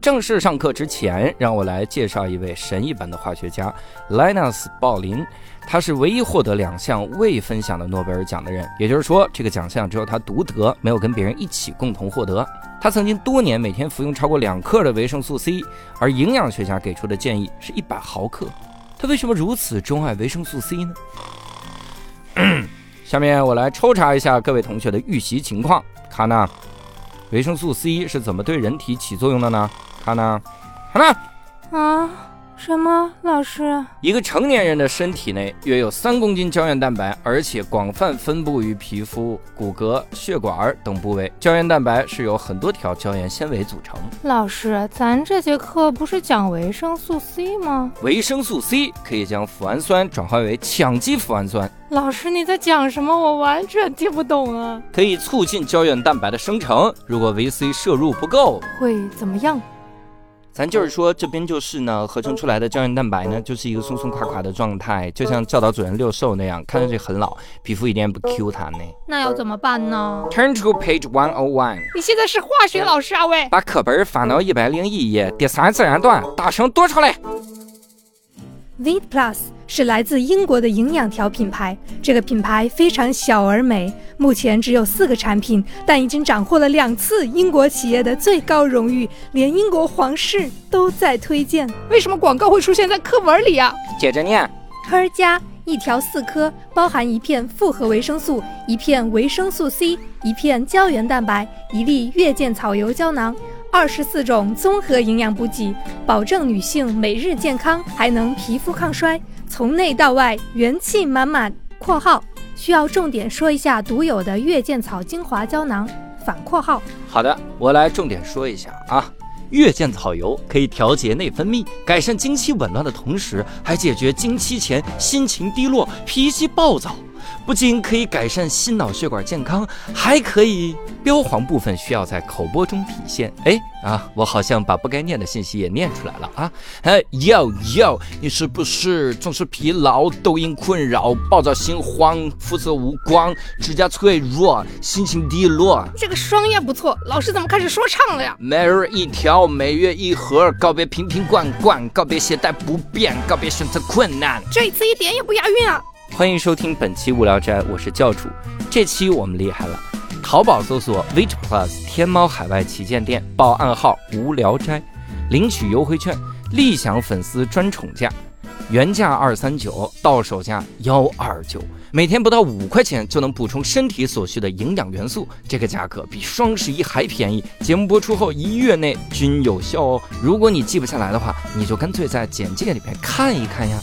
正式上课之前，让我来介绍一位神一般的化学家 Linus 鲍林。他是唯一获得两项未分享的诺贝尔奖的人，也就是说，这个奖项只有他独得，没有跟别人一起共同获得。他曾经多年每天服用超过两克的维生素 C，而营养学家给出的建议是一百毫克。他为什么如此钟爱维生素 C 呢？下面我来抽查一下各位同学的预习情况。看呢，维生素 C 是怎么对人体起作用的呢？看呢，看呢，啊？什么？老师，一个成年人的身体内约有三公斤胶原蛋白，而且广泛分布于皮肤、骨骼、血管等部位。胶原蛋白是由很多条胶原纤维组成。老师，咱这节课不是讲维生素 C 吗？维生素 C 可以将脯氨酸转化为羟基脯氨酸。老师，你在讲什么？我完全听不懂啊！可以促进胶原蛋白的生成。如果维 C 摄入不够，会怎么样？咱就是说，这边就是呢，合成出来的胶原蛋白呢，就是一个松松垮垮的状态，就像教导主任六兽那样，看上去很老，皮肤一点也不 Q 弹呢。那要怎么办呢？Turn to page one o one。你现在是化学老师啊喂！把课本翻到一百零一页，第三自然段，大声读出来。V Plus 是来自英国的营养条品牌，这个品牌非常小而美，目前只有四个产品，但已经斩获了两次英国企业的最高荣誉，连英国皇室都在推荐。为什么广告会出现在课文里啊？接着念，Her 加一条四颗，包含一片复合维生素，一片维生素 C，一片胶原蛋白，一粒月见草油胶囊。二十四种综合营养补给，保证女性每日健康，还能皮肤抗衰，从内到外元气满满。（括号需要重点说一下独有的月见草精华胶囊。）反括号好的，我来重点说一下啊，月见草油可以调节内分泌，改善经期紊乱的同时，还解决经期前心情低落、脾气暴躁。不仅可以改善心脑血管健康，还可以标黄部分需要在口播中体现。哎啊，我好像把不该念的信息也念出来了啊！哎，Yo Yo，你是不是总是疲劳、痘印困扰、暴躁心慌、肤色无光、指甲脆弱、心情低落？这个双音不错，老师怎么开始说唱了呀？每日一条，每月一盒，告别瓶瓶罐罐，告别携带不便，告别选择困难。这一次一点也不押韵啊！欢迎收听本期无聊斋，我是教主。这期我们厉害了，淘宝搜索 Vit Plus 天猫海外旗舰店，报暗号无聊斋，领取优惠券，立享粉丝专宠价，原价二三九，到手价幺二九，每天不到五块钱就能补充身体所需的营养元素，这个价格比双十一还便宜。节目播出后一月内均有效哦。如果你记不下来的话，你就干脆在简介里面看一看呀。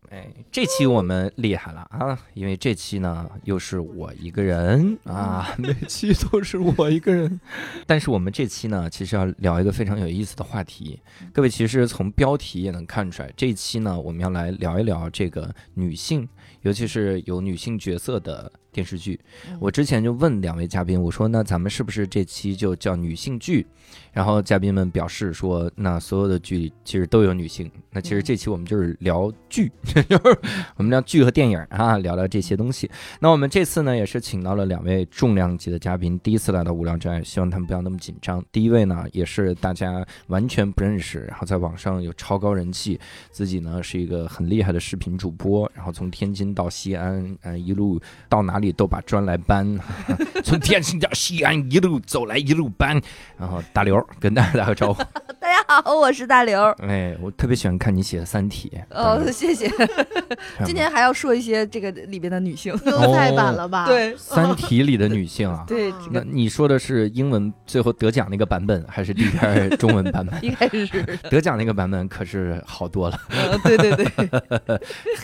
哎，这期我们厉害了啊！因为这期呢又是我一个人啊，每期都是我一个人。但是我们这期呢，其实要聊一个非常有意思的话题。各位其实从标题也能看出来，这一期呢我们要来聊一聊这个女性，尤其是有女性角色的。电视剧，我之前就问两位嘉宾，我说那咱们是不是这期就叫女性剧？然后嘉宾们表示说，那所有的剧其实都有女性。那其实这期我们就是聊剧，就是我们聊剧和电影啊，聊聊这些东西。那我们这次呢，也是请到了两位重量级的嘉宾，第一次来到无聊斋，希望他们不要那么紧张。第一位呢，也是大家完全不认识，然后在网上有超高人气，自己呢是一个很厉害的视频主播，然后从天津到西安，嗯，一路到哪里都把砖来搬，从天津到西安一路走来一路搬，然后大刘跟大家打个招呼。大家好，我是大刘。哎，我特别喜欢看你写的《三体》。哦，谢谢。今天还要说一些这个里边的女性，又再版了吧？对，《三体》里的女性啊。对。那你说的是英文最后得奖那个版本，还是第一篇中文版本？应该是得奖那个版本，可是好多了。对对对，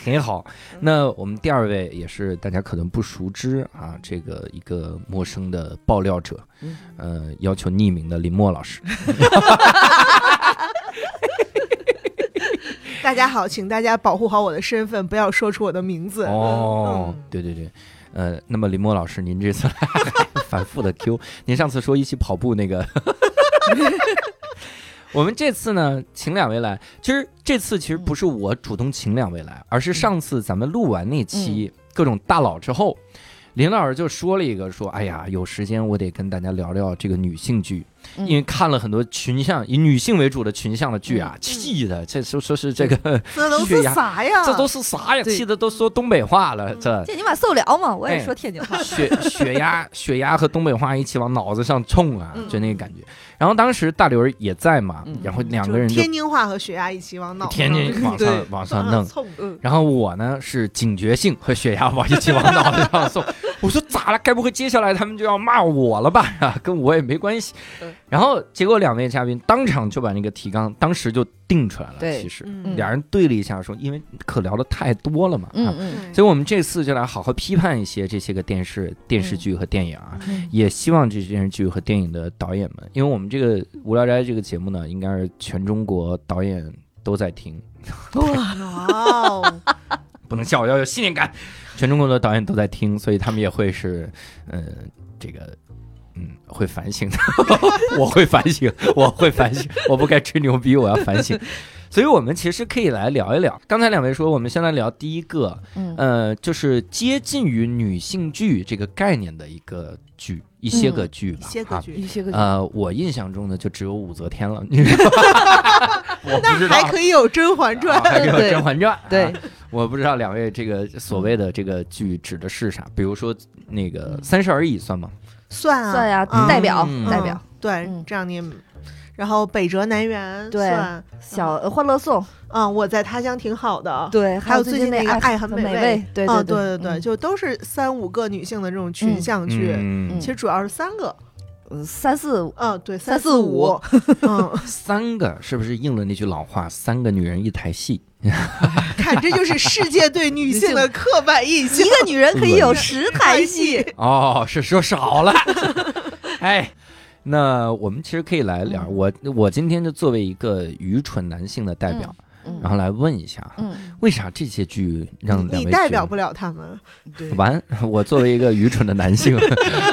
很好。那我们第二位也是大家可能不熟知啊，这个一个陌生的爆料者，呃，要求匿名的林墨老师。大家好，请大家保护好我的身份，不要说出我的名字。哦，对对对，呃，那么林墨老师，您这次 反复的 Q，您上次说一起跑步那个，我们这次呢，请两位来。其实这次其实不是我主动请两位来，而是上次咱们录完那期各种大佬之后，林老师就说了一个，说，哎呀，有时间我得跟大家聊聊这个女性剧。因为看了很多群像以女性为主的群像的剧啊，气的这说说是这个 这都是啥呀？这都是啥呀？气的都说东北话了，这这你妈受了吗？我也说天津话，血血压 血压和东北话一起往脑子上冲啊，就那个感觉。然后当时大刘也在嘛，然后两个人天津话和血压一起往脑天津往上往上弄，然后我呢是警觉性和血压往一起往脑子上送。我说咋了？该不会接下来他们就要骂我了吧？啊跟我也没关系。然后结果两位嘉宾当场就把那个提纲当时就定出来了。其实俩人对了一下，说因为可聊的太多了嘛，嗯嗯，所以我们这次就来好好批判一些这些个电视电视剧和电影啊，也希望这些电视剧和电影的导演们，因为我们这个无聊斋这个节目呢，应该是全中国导演都在听。哇，不能笑，要有信念感。全中国的导演都在听，所以他们也会是，嗯，这个。嗯，会反省的，我会反省，我会反省，我不该吹牛逼，我要反省。所以，我们其实可以来聊一聊。刚才两位说，我们先来聊第一个，呃，就是接近于女性剧这个概念的一个剧，一些个剧吧，一些个剧，一些个。呃，我印象中的就只有武则天了。我不知道，还可以有《甄嬛传》，还可以有《甄嬛传》。对，我不知道两位这个所谓的这个剧指的是啥？比如说那个《三十而已》算吗？算啊，算呀，代表代表，对，这样你，然后北辙南辕，对，小欢乐颂，嗯，我在他乡挺好的，对，还有最近那个爱很美味，对，对对对，就都是三五个女性的这种群像剧，其实主要是三个。三四嗯，对，三四五，嗯，三个是不是应了那句老话？三个女人一台戏，看这就是世界对女性的刻板印象。一个女人可以有十台戏哦，是说少了。哎，那我们其实可以来聊。我我今天就作为一个愚蠢男性的代表。然后来问一下，为啥这些剧让你代表不了他们？完，我作为一个愚蠢的男性，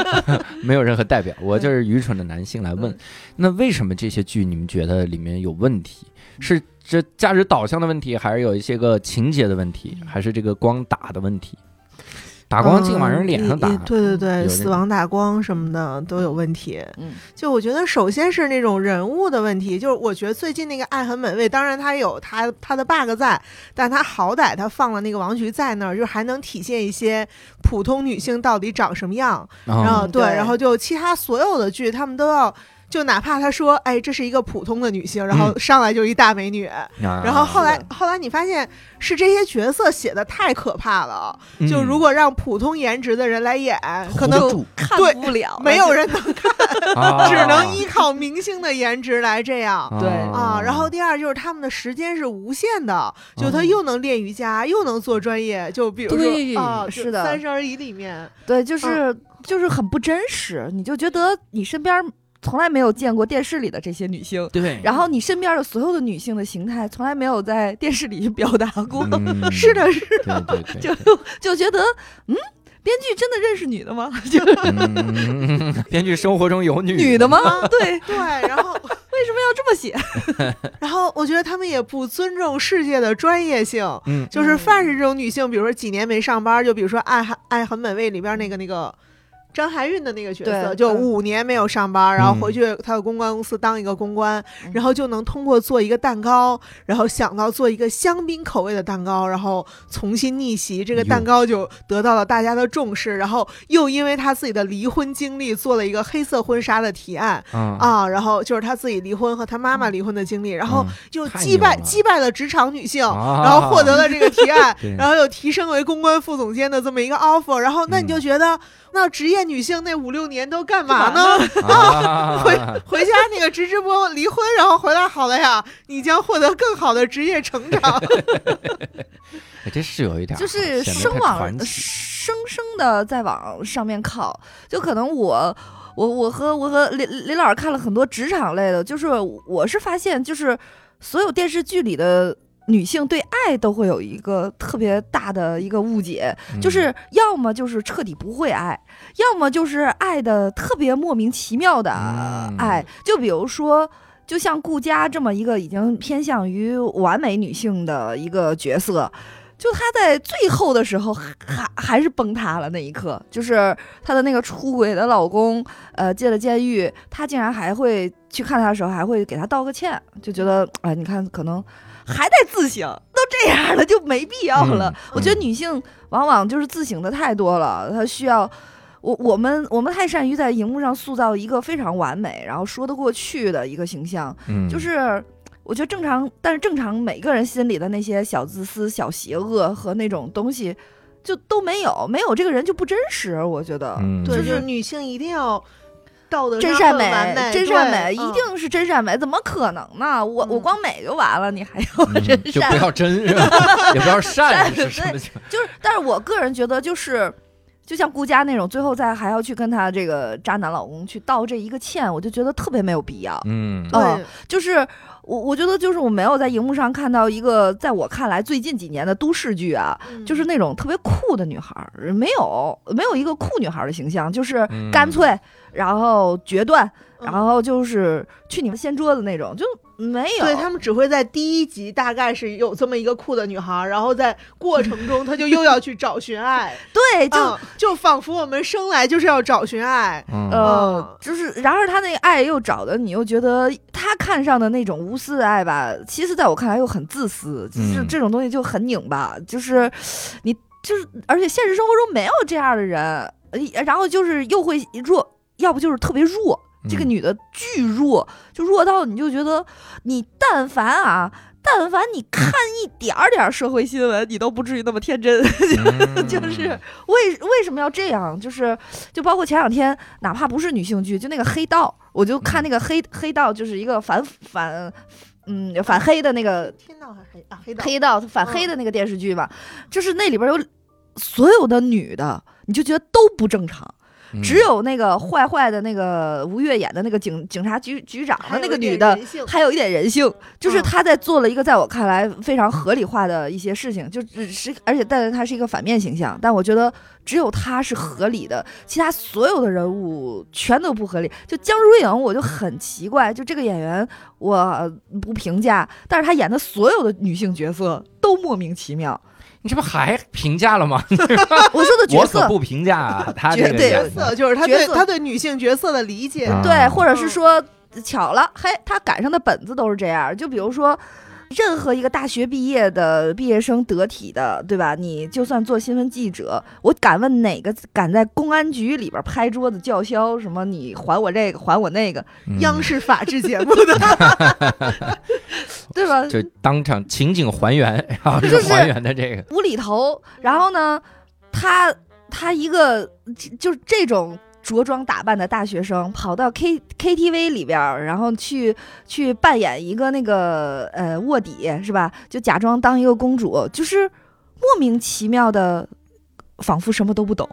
没有任何代表，我就是愚蠢的男性来问，那为什么这些剧你们觉得里面有问题？是这价值导向的问题，还是有一些个情节的问题，还是这个光打的问题？打光净往人脸上打，对对对，死亡打光什么的都有问题。嗯，就我觉得首先是那种人物的问题，就是我觉得最近那个《爱很美味》，当然它有它它的 bug 在，但它好歹它放了那个王菊在那儿，就还能体现一些普通女性到底长什么样。然后对，然后就其他所有的剧，他们都要。就哪怕他说，哎，这是一个普通的女性，然后上来就一大美女，然后后来后来你发现是这些角色写的太可怕了，就如果让普通颜值的人来演，可能看不了，没有人能 看，只能依靠明星的颜值来这样。对啊，然后第二就是他们的时间是无限的，就他又能练瑜伽，又能做专业，就比如说啊，是的，《三十而已》里面，对，就是就是很不真实，你就觉得你身边。从来没有见过电视里的这些女性，对。然后你身边的所有的女性的形态，从来没有在电视里表达过。是的，是的，就就觉得，嗯，编剧真的认识女的吗？就 编剧生活中有女女的吗？对对。然后为什么要这么写？然后我觉得他们也不尊重世界的专业性。嗯，就是凡是这种女性，比如说几年没上班，就比如说《爱很爱很美味》里边那个那个。张含韵的那个角色，就五年没有上班，然后回去他的公关公司当一个公关，然后就能通过做一个蛋糕，然后想到做一个香槟口味的蛋糕，然后重新逆袭，这个蛋糕就得到了大家的重视，然后又因为他自己的离婚经历做了一个黑色婚纱的提案啊，然后就是他自己离婚和他妈妈离婚的经历，然后就击败击败了职场女性，然后获得了这个提 案，然后又提升为公关副总监的这么一个 offer，然后那你就觉得那职业。女性那五六年都干嘛呢？回回家那个直直播离婚，然后回来好了呀，你将获得更好的职业成长。这是有一点，就是生往生生的在往上面靠。就可能我我我和我和林林老师看了很多职场类的，就是我是发现，就是所有电视剧里的女性对爱都会有一个特别大的一个误解，嗯就是要么就是彻底不会爱，要么就是爱的特别莫名其妙的嗯爱。就比如说，就像顾佳这么一个已经偏向于完美女性的一个角色。就她在最后的时候还还还是崩塌了那一刻，就是她的那个出轨的老公，呃，进了监狱，她竟然还会去看他的时候还会给他道个歉，就觉得哎，你看可能还得自省，都这样了就没必要了。嗯我觉得女性往往就是自省的太多了，她需要我我们我们太善于在荧幕上塑造一个非常完美，然后说得过去的一个形象，嗯就是。我觉得正常，但是正常每个人心里的那些小自私、小邪恶和那种东西，就都没有，没有这个人就不真实。我觉得，嗯对，就就是是女性一定要道德真善美，真善美，一定是真善美，怎么可能呢？我我嗯光美就完了，你还要嗯真善就不？要真，是吧 也不要善，善是什么？就是，但是我个人觉得，就是就像顾佳那种，最后再还要去跟她这个渣男老公去道这一个歉，我就觉得特别没有必要。嗯对哦就是我我觉得，就是我没有在荧幕上看到一个在我看来最近几年的都市剧啊，嗯就是那种特别酷的女孩儿，没有没有一个酷女孩儿的形象，就是嗯干脆，然后决断，嗯然后就是去你们掀桌子那种，就没有。对他们只会在第一集大概是有这么一个酷的女孩，然后在过程中她就又要去找寻爱，对，就、嗯就仿佛我们生来就是要找寻爱。嗯就是，然而他那个爱又找的，你又觉得他看上的那种无私的爱吧，其实在我看来又很自私，就是嗯这种东西就很拧巴，就是你就是，而且现实生活中没有这样的人，呃然后就是又会弱，要不就是特别弱，这个嗯女的巨弱，就弱到你就觉得你但凡啊。但凡你看一点儿点儿社会新闻，你都不至于那么天真。嗯 就是为为什么要这样？就是就包括前两天，哪怕不是女性剧，就那个黑道，我就看那个黑黑道，就是一个反反嗯反黑的那个天道还黑啊黑道黑道反黑的那个电视剧嘛，就是那里边有所有的女的，你就觉得都不正常。嗯只有那个坏坏的那个吴越演的那个警警察局局长的那个女的，还有一点人性，就是嗯她在做了一个在我看来非常合理化的一些事情，就只是而且但是她是一个反面形象，但我觉得只有她是合理的，其他所有的人物全都不合理。就江疏影，我就很奇怪，就这个演员我不评价，但是她演的所有的女性角色都莫名其妙。你这不还评价了吗？我说的角我可色不评价啊，他这个角色就是他角色对他对女性角色的理解。啊对，或者是嗯说巧了，嘿，他赶上的本子都是这样。就比如说，任何一个大学毕业的毕业生得体的，对吧？你就算做新闻记者，我敢问哪个敢在公安局里边拍桌子叫嚣什么？你还我这个，还我那个，嗯央视法制节目的，对吧？就当场情景还原，然后是就是还原的这个，无厘头。然后呢，他他一个就就是这种着装打扮的大学生，跑到 K K T V 里边，然后去去扮演一个那个呃卧底是吧？就假装当一个公主，就是莫名其妙的，仿佛什么都不懂。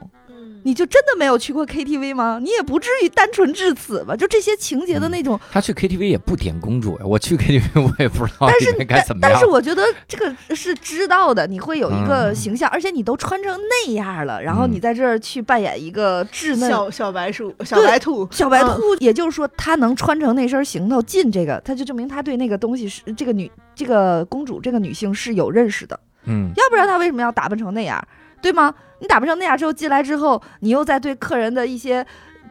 你就真的没有去过 KTV 吗？你也不至于单纯至此吧？就这些情节的那种，他去 KTV 也不点公主呀，我去 KTV 我也不知道但是里面该怎么样但是。我觉得这个是知道的，你会有一个嗯形象，而且你都穿成那样了，然后嗯你在这儿去扮演一个稚嫩小小白鼠、小白兔、小白嗯。兔，也就是说，他能穿成那身行头进这个，他就证明他对那个东西是这个女这个公主这个女性是有认识的，嗯，要不然他为什么要打扮成那样，对吗？你打扮成那样之后进来之后，你又在对客人的一些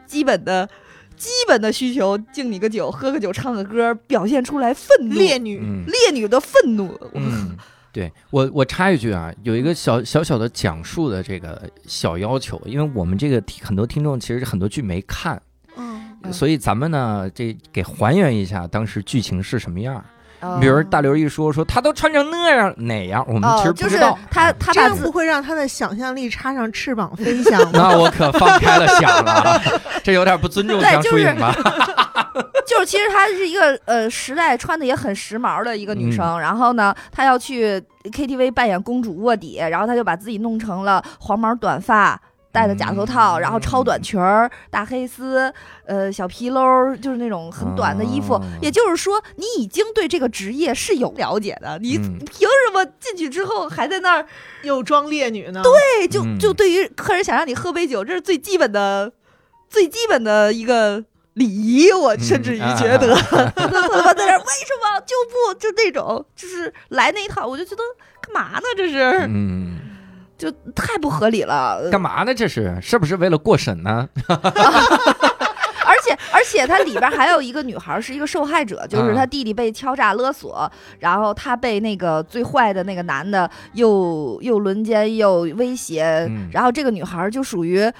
基本的。基本的需求，敬你个酒，喝个酒，唱个歌，表现出来愤怒，烈女，嗯烈女的愤怒。嗯，对我我插一句啊，有一个小小小的讲述的这个小要求，因为我们这个很多听众其实很多剧没看，嗯，嗯所以咱们呢这给还原一下当时剧情是什么样。哦比如大刘一说说他都穿成那样哪样，我们其实哦，就是不知道。他他这样把自不会让他的想象力插上翅膀飞翔吗？那我可放开了想了啊，这有点不尊重江对就是疏影吧？就是其实她是一个呃时代穿的也很时髦的一个嗯女生，然后呢，她要去 KTV 扮演公主卧底，然后她就把自己弄成了黄毛短发。戴的假头套，嗯然后超短裙儿、大黑丝，呃，小皮褛儿，就是那种很短的衣服。哦也就是说，你已经对这个职业是有了解的，你嗯凭什么进去之后还在那儿？又装烈女呢？对，就嗯就对于客人想让你喝杯酒，这是最基本的、最基本的一个礼仪。我甚至于觉得，嗯他妈在那儿为什么就不就那种，就是来那一套，我就觉得干嘛呢？这是嗯，就太不合理了。干嘛呢？这是是不是为了过审呢？而且而且它里边还有一个女孩是一个受害者，就是嗯她弟弟被敲诈勒索，然后她被那个最坏的那个男的又又轮奸又威胁，嗯然后这个女孩就属于。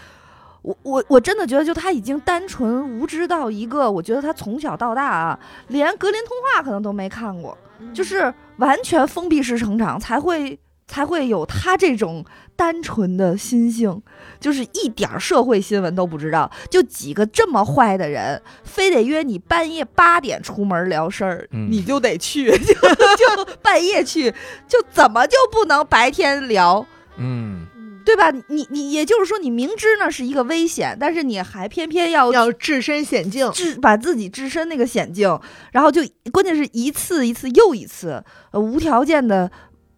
我我我真的觉得，就她已经单纯无知到一个，我觉得她从小到大啊，连格林童话可能都没看过，就是完全封闭式成长，才会才会有他这种单纯的心性，就是一点儿社会新闻都不知道，就几个这么坏的人，非得约你半夜八点出门聊事儿，嗯你就得去，就就半夜去，就怎么就不能白天聊？嗯对吧？你你也就是说，你明知那是一个危险，但是你还偏偏要要置身险境。置把自己置身那个险境，然后就关键是一次一次又一次，呃，无条件的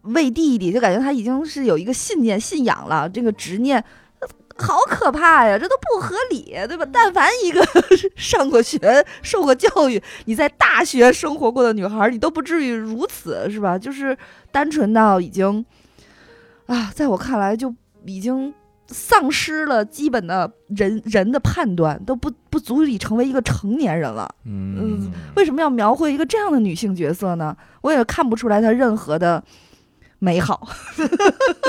为弟弟，就感觉他已经是有一个信念、信仰了，这个执念。呃好可怕呀！这都不合理，对吧？但凡一个 上过学、受过教育、你在大学生活过的女孩，你都不至于如此，是吧？就是单纯到已经，啊，在我看来就已经丧失了基本的人人的判断，都不不足以成为一个成年人了。嗯，为什么要描绘一个这样的女性角色呢？我也看不出来她任何的美好。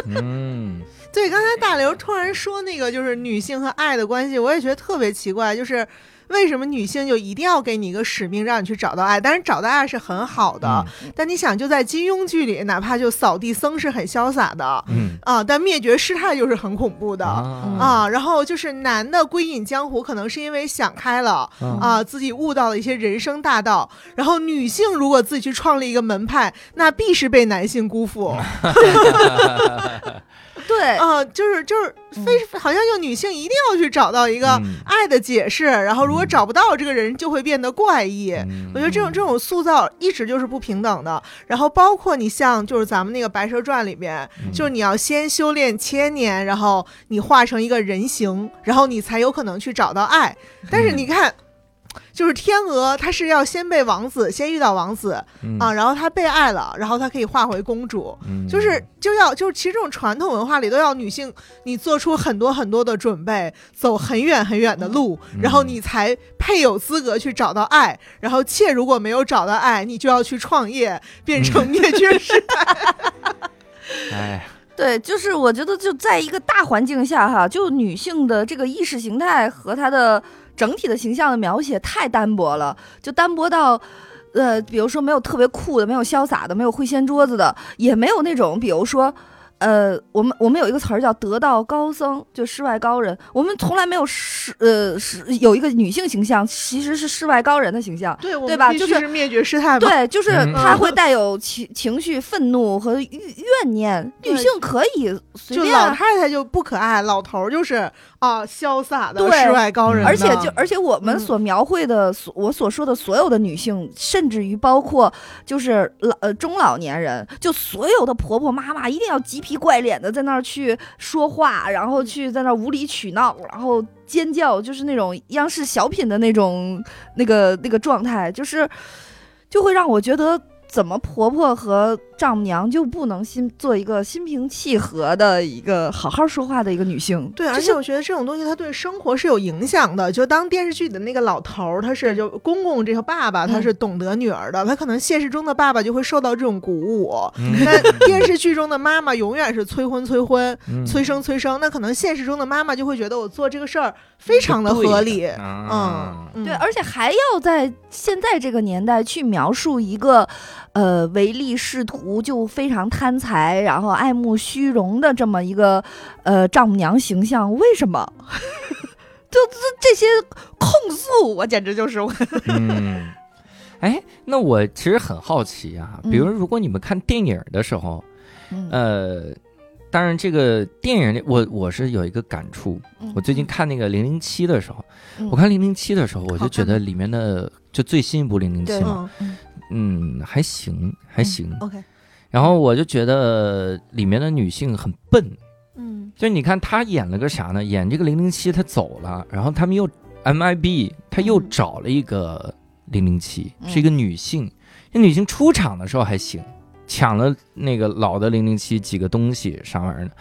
嗯对，刚才大刘突然说那个就是女性和爱的关系，我也觉得特别奇怪，就是为什么女性就一定要给你一个使命，让你去找到爱？当然，找到爱是很好的，但你想，就在金庸剧里，哪怕就扫地僧是很潇洒的嗯啊，但灭绝师太就是很恐怖的。啊啊，然后就是男的归隐江湖，可能是因为想开了啊啊，自己悟到了一些人生大道。然后女性如果自己去创立一个门派，那必是被男性辜负。对，啊，就是就是非好像就女性一定要去找到一个嗯爱的解释，然后如果嗯找不到这个人，就会变得怪异。嗯我觉得这种这种塑造一直就是不平等的，然后包括你像就是咱们那个《白蛇传》里边，嗯就是你要先修炼千年，然后你化成一个人形，然后你才有可能去找到爱。但是你看。就是天鹅，它是要先被王子，先遇到王子嗯。啊，然后她被爱了，然后她可以化回公主，嗯。就是就要就是其实这种传统文化里都要女性你做出很多很多的准备，走很远很远的路，嗯。然后你才配有资格去找到爱。然后妾如果没有找到爱，你就要去创业，变成灭绝师。太。哎对，就是我觉得就在一个大环境下哈，就女性的这个意识形态和她的整体的形象的描写太单薄了，就单薄到。呃，比如说没有特别酷的，没有潇洒的，没有会掀桌子的，也没有那种，比如说，呃，我们我们有一个词儿叫得道高僧，就世外高人。我们从来没有世呃是有一个女性形象，其实是世外高人的形象。对，对吧就是是灭绝师太吧？对，就是嗯她会带有情情绪、愤怒和怨怨念。女性可以随就老太太就不可爱，老头儿就是啊潇洒的对世外高人，而且就而且我们嗯所描绘的所我所说的所有的女性，甚至于包括就是老呃中老年人，就所有的婆婆妈妈一定要急皮怪脸的在那儿去说话，然后去在那儿无理取闹，然后尖叫，就是那种央视小品的那种那个那个状态，就是就会让我觉得。怎么婆婆和丈母娘就不能心做一个心平气和的一个好好说话的一个女性？对，而且我觉得这种东西它对生活是有影响的。就当电视剧里的那个老头儿，他是就公公这个爸爸，他嗯是懂得女儿的，他可能现实中的爸爸就会受到这种鼓舞。嗯 但电视剧中的妈妈永远是催婚催婚、嗯催生催生，那可能现实中的妈妈就会觉得我做这个事儿非常的合理。嗯，对，而且还要在现在这个年代去描述一个，呃，唯利是图就非常贪财，然后爱慕虚荣的这么一个呃丈母娘形象，为什么？就这这些控诉，我简直就是我。嗯，哎，那我其实很好奇啊，比如嗯如果你们看电影的时候，嗯呃，当然这个电影里，我我是有一个感触。嗯我最近看那个零零七的时候，嗯我看零零七的时候，我就觉得里面的就最新一部零零七对嘛，嗯嗯，还行还行。，OK，然后我就觉得里面的女性很笨，嗯就你看她演了个啥呢？演这个零零七，她走了，然后他们又 MIB，他又嗯找了一个零零七，嗯是一个女性。那女性出场的时候还行，抢了那个老的零零七几个东西啥玩意儿的，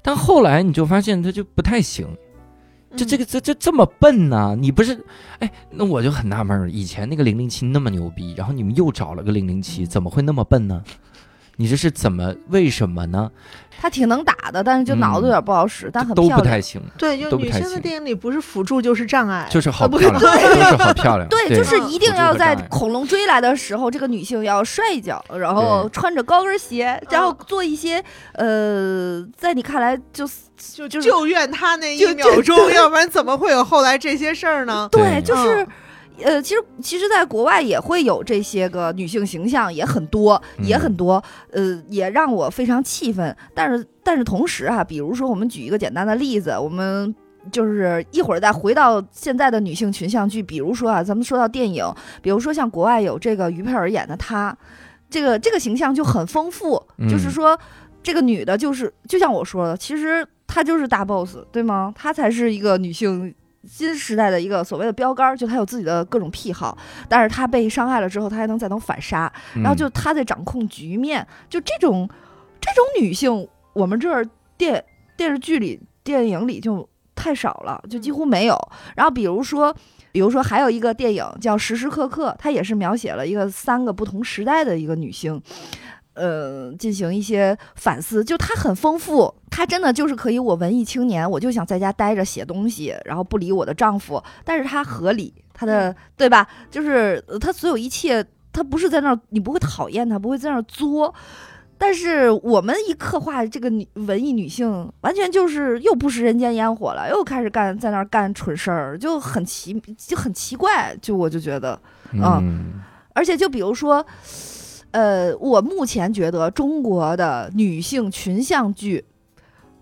但后来你就发现她就不太行。就这个这这这么笨呢、你不是？哎，那我就很纳闷了，以前那个零零七那么牛逼，然后你们又找了个零零七，怎么会那么笨呢？你这是怎么？为什么呢？她挺能打的，但是就脑子有点不好使，但很都漂亮。不太行，对，就女性的电影里不是辅助就是障碍，就是好不漂亮，都是好 漂亮。对，就是一定要在恐龙追来的时候，这个女性要摔一跤，然后对穿着高跟鞋，然后做一些呃，在你看来就就就是就怨他那就一秒钟，要不然怎么会有后来这些事儿呢？对，对就是嗯。呃，其实其实，在国外也会有这些个女性形象，也很多，也很多，呃，也让我非常气愤。但是，但是同时啊，比如说，我们举一个简单的例子，我们就是一会儿再回到现在的女性群像剧，比如说啊，咱们说到电影，比如说像国外有这个于佩尔演的她，这个这个形象就很丰富，就是嗯说这个女的，就是就像我说的，其实她就是大 boss，对吗？她才是一个女性。新时代的一个所谓的标杆儿，就他有自己的各种癖好，但是他被伤害了之后，他还能再能反杀，嗯然后就他在掌控局面，就这种这种女性，我们这儿电电视剧里、电影里就太少了，就几乎没有。然后比如说，比如说还有一个电影叫《时时刻刻》，它也是描写了一个三个不同时代的一个女性。呃，进行一些反思，就它很丰富，它真的就是可以，我文艺青年，我就想在家待着写东西，然后不理我的丈夫，但是它合理，它的对吧？就是呃它所有一切，它不是在那儿，你不会讨厌它，不会在那儿作。但是我们一刻画这个女文艺女性，完全就是又不食人间烟火了，又开始干在那儿干蠢事儿，就很奇就很奇怪，就我就觉得，嗯而且就比如说，呃，我目前觉得中国的女性群像剧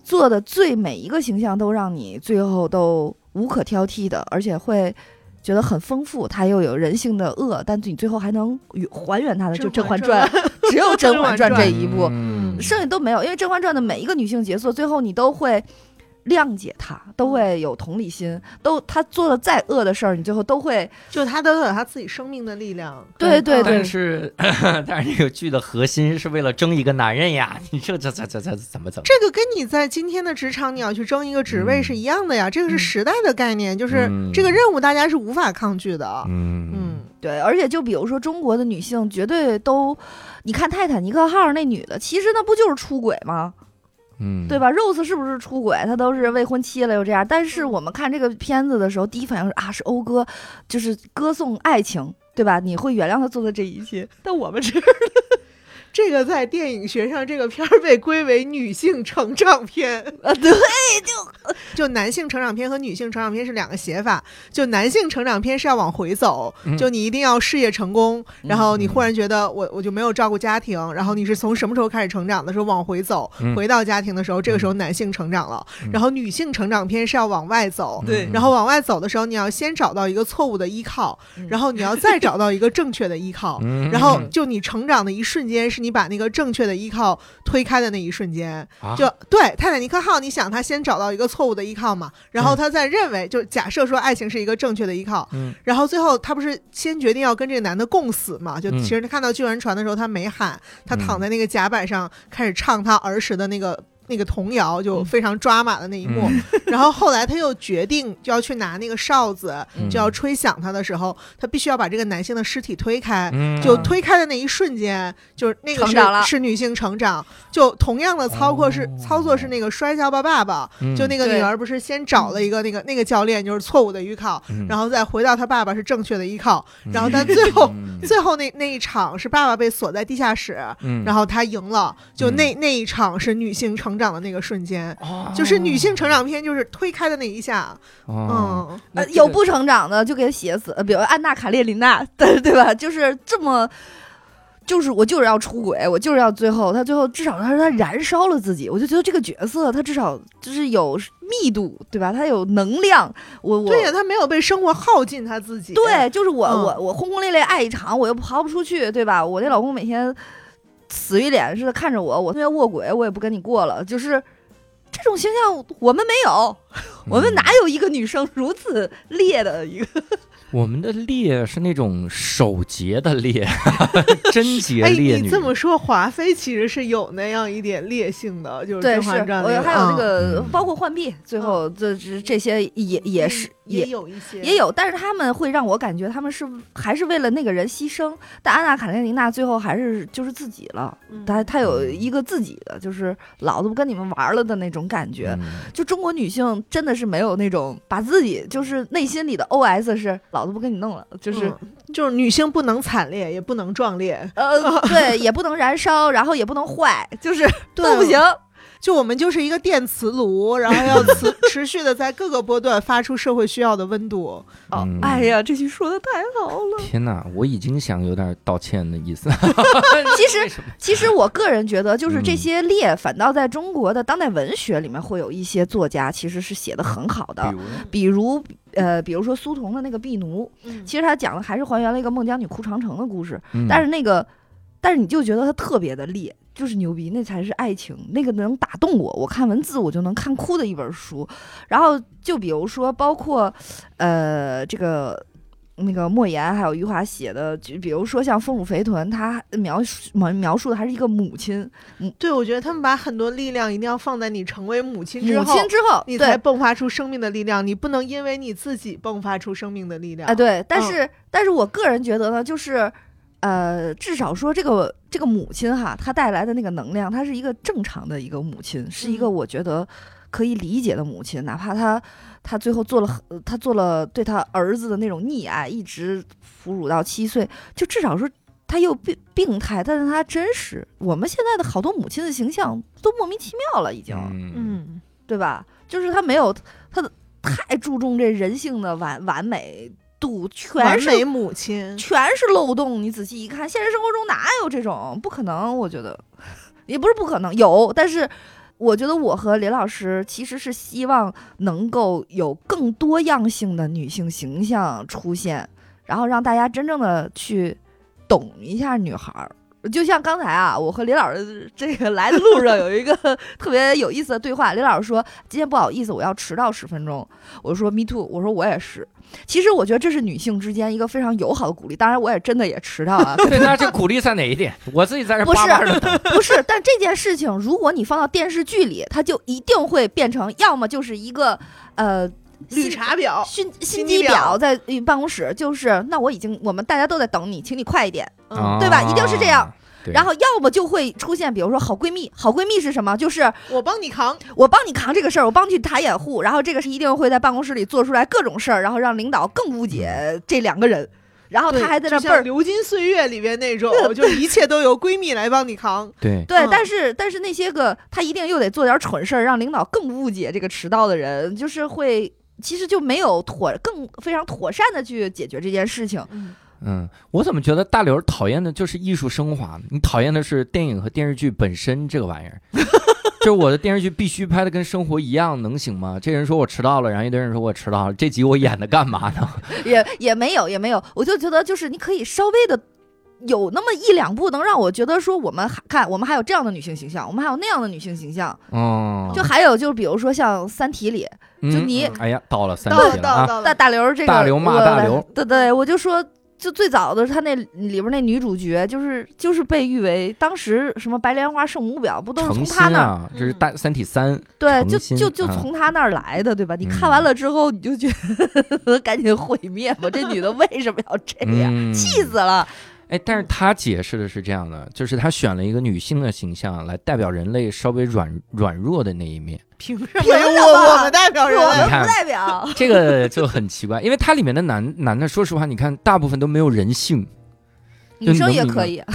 做的最每一个形象都让你最后都无可挑剔的，而且会觉得很丰富，它又有人性的恶，但你最后还能还原它的，就《甄嬛传》，只有《甄嬛传》这一部，嗯。剩下都没有，因为《甄嬛传》的每一个女性角色，最后你都会谅解他，都会有同理心，都他做的再恶的事儿，你最后都会就他都有他自己生命的力量。对对对但是 但是这个剧的核心是为了争一个男人呀，你这这这这这怎么整？这个跟你在今天的职场你要去争一个职位是一样的呀，这个是嗯时代的概念，就是嗯这个任务大家是无法抗拒的。嗯嗯，对，而且就比如说中国的女性，绝对都，你看泰坦尼克号那女的，其实那不就是出轨吗？嗯，对吧？Rose 是不是出轨？他都是未婚妻了又这样，但是我们看这个片子的时候，第一反应是啊，是讴歌，就是歌颂爱情，对吧？你会原谅他做的这一切，但我们这儿 这个在电影学上，这个片儿被归为女性成长片。啊，对，就就男性成长片和女性成长片是两个写法。就男性成长片是要往回走，嗯就你一定要事业成功，然后你嗯忽然觉得我我就没有照顾家庭，然后你是从什么时候开始成长的时候往回走，嗯回到家庭的时候，这个时候男性成长了。嗯然后女性成长片是要往外走，对然后往外走的时候，你要先找到一个错误的依靠，然后你要再找到一个正确的依靠。嗯，然后就你成长的一瞬间，是你把那个正确的依靠推开的那一瞬间。啊就对泰坦尼克号，你想他先找到一个错误的依靠嘛，然后他再认为，就假设说爱情是一个正确的依靠，嗯然后最后他不是先决定要跟这个男的共死嘛？就嗯其实他看到救援船的时候，他没喊，他嗯躺在那个甲板上开始唱他儿时的那个。那个童谣就嗯。非常抓马的那一幕，然后后来他又决定就要去拿那个哨子，嗯。就要吹响他的时候，他必须要把这个男性的尸体推开，嗯。就推开的那一瞬间，就是那个成长是是女性成长。就同样的操作是、哦。操作是那个《摔跤吧，爸爸》嗯就那个女儿不是先找了一个那个那个教练，就是错误的依靠，嗯。然后再回到他爸爸是正确的依靠，然后但最后。嗯。最后那那一场是爸爸被锁在地下室，嗯。然后他赢了。就嗯那、那一场是女性成长的那个瞬间，哦就是女性成长片就是推开的那一下，哦，嗯，呃，这个有不成长的就给他写死，呃比如安娜卡列琳娜，对对吧？就是这么，就是我就是要出轨，我就是要最后他最后至少他说他燃烧了自己，我就觉得这个角色他至少就是有密度，对吧？他有能量，我我对呀，他没有被生活耗尽他自己。对，就是我、嗯我我轰轰烈烈爱一场，我又逃不出去，对吧？我那老公每天死鱼脸似的看着我，我他妈卧轨，我也不跟你过了，就是这种形象我们没有，我们哪有一个女生如此烈的一个？我们的烈是那种守节的烈，贞洁哎，烈女。你这么说，华妃其实是有那样一点烈性的，就是《对，甄是嬛传》我还有那个嗯。包括浣碧，最后这这这些也也是也也有一些。也有，但是他们会让我感觉他们是还是为了那个人牺牲，但安娜卡列尼娜最后还是就是自己了，嗯。她她有一个自己的，就是老子不跟你们玩了的那种感觉。嗯。就中国女性真的是没有那种把自己就是内心里的 OS 是老子不跟你弄了，就是、嗯就是女性不能惨烈，也不能壮烈，呃 对，也不能燃烧，然后也不能坏，就是 都不行。就我们就是一个电磁炉，然后要 持持续的在各个波段发出社会需要的温度。哦嗯，哎呀，这句说的太好了。天哪，我已经想有点道歉的意思。其实其实我个人觉得，就是这嗯些烈，反倒在中国的当代文学里面会有一些作家其实是写的很好的比，如比如呃，比如说苏童的那个《婢奴》，嗯其实他讲的还是还原了一个孟姜女哭长城的故事，嗯但是那个，但是你就觉得他特别的烈，就是牛逼，那才是爱情，那个能打动我，我看文字我就能看哭的一本书。然后就比如说，包括呃这个。那个莫言还有余华写的，就比如说像《丰乳肥臀》，他描述描描述的还是一个母亲，对，我觉得他们把很多力量一定要放在你成为母亲之后，母亲之后，你才迸发出生命的力量。你不能因为你自己迸发出生命的力量。哎，对，但嗯是、但是我个人觉得呢，就是呃，至少说这个这个母亲哈，她带来的那个能量，她是一个正常的一个母亲，是一个嗯我觉得可以理解的母亲，哪怕她她最后做了很呃她做了对他儿子的那种溺爱，一直哺乳到七岁，就至少说。他又病病态，但是他真实。我们现在的好多母亲的形象都莫名其妙了，已经。嗯嗯，对吧？就是他没有他的太注重这人性的完完美度，全是完美母亲。全是漏洞。你仔细一看，现实生活中哪有这种？不可能，我觉得也不是不可能，有，但是。我觉得我和林老师其实是希望能够有更多样性的女性形象出现，然后让大家真正的去懂一下女孩儿。就像刚才啊，我和李老师这个来的路上有一个 特别有意思的对话。李老师说：“今天不好意思，我要迟到十分钟。”我说：“Me too。”我说：“我也是。”其实我觉得这是女性之间一个非常友好的鼓励。当然，我也真的也迟到啊。对，那这鼓励在哪一点？我自己在这不是巴巴的等。不是，但这件事情如果你放到电视剧里，它就一定会变成要么就是一个呃绿心茶婊，心心心机婊机婊在办公室，就是那我已经我们大家都在等你，请你快一点。嗯，对吧一定是这样然后要么就会出现，比如说好闺蜜，好闺蜜是什么？就是我帮你扛。我帮你扛这个事儿，我帮你去打掩护，然后这个是一定会在办公室里做出来各种事儿，然后让领导更误解这两个人，然后他还在那倍儿《流金岁月》里边那种，就一切都由闺蜜来帮你扛。对，对，嗯但是但是那些个他一定又得做点蠢事儿，让领导更误解这个迟到的人，就是会其实就没有妥更非常妥善的去解决这件事情。嗯，嗯，我怎么觉得大刘讨厌的就是艺术升华呢？你讨厌的是电影和电视剧本身这个玩意儿。就是我的电视剧必须拍的跟生活一样，能行吗？这人说我迟到了，然后一堆人说我迟到了，这集我演的干嘛呢？也也没有也没有，我就觉得就是你可以稍微的。有那么一两部能让我觉得说，我们还看我们还有这样的女性形象，我们还有那样的女性形象，哦，就还有就是比如说像《三体》里，嗯就你哎呀，到了三体了集了啊！大到了到了，大刘这个大刘骂大刘对对，我就说，就最早的他那里边那女主角，就是就是被誉为当时什么白莲花圣母婊，不都是从他那儿、啊，这是大《三体三》对，就就就啊从他那儿来的，对吧？你嗯看完了之后，你就觉得 赶紧毁灭吧，这女的为什么要这样？嗯气死了！哎，但是他解释的是这样的，就是他选了一个女性的形象来代表人类稍微软软弱的那一面，凭什凭么由什么我我们代表人是我？不代表，这个就很奇怪，因为它里面的男男的，说实话，你看大部分都没有人性女生也可以。啊，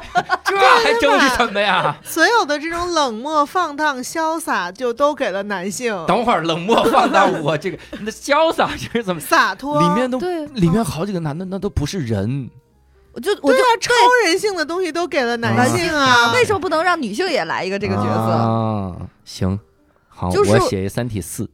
这还争是什么呀？所有的这种冷漠、放荡、潇洒，就都给了男性。等会儿冷漠放荡，我这个你的潇洒 这是怎么？洒脱，里面都对，里面好几个男的那都不是人，我就我就超人性的东西都给了男性啊，为什么不能让女性也来一个这个角色？啊，行，好，就是我写一《三体四》，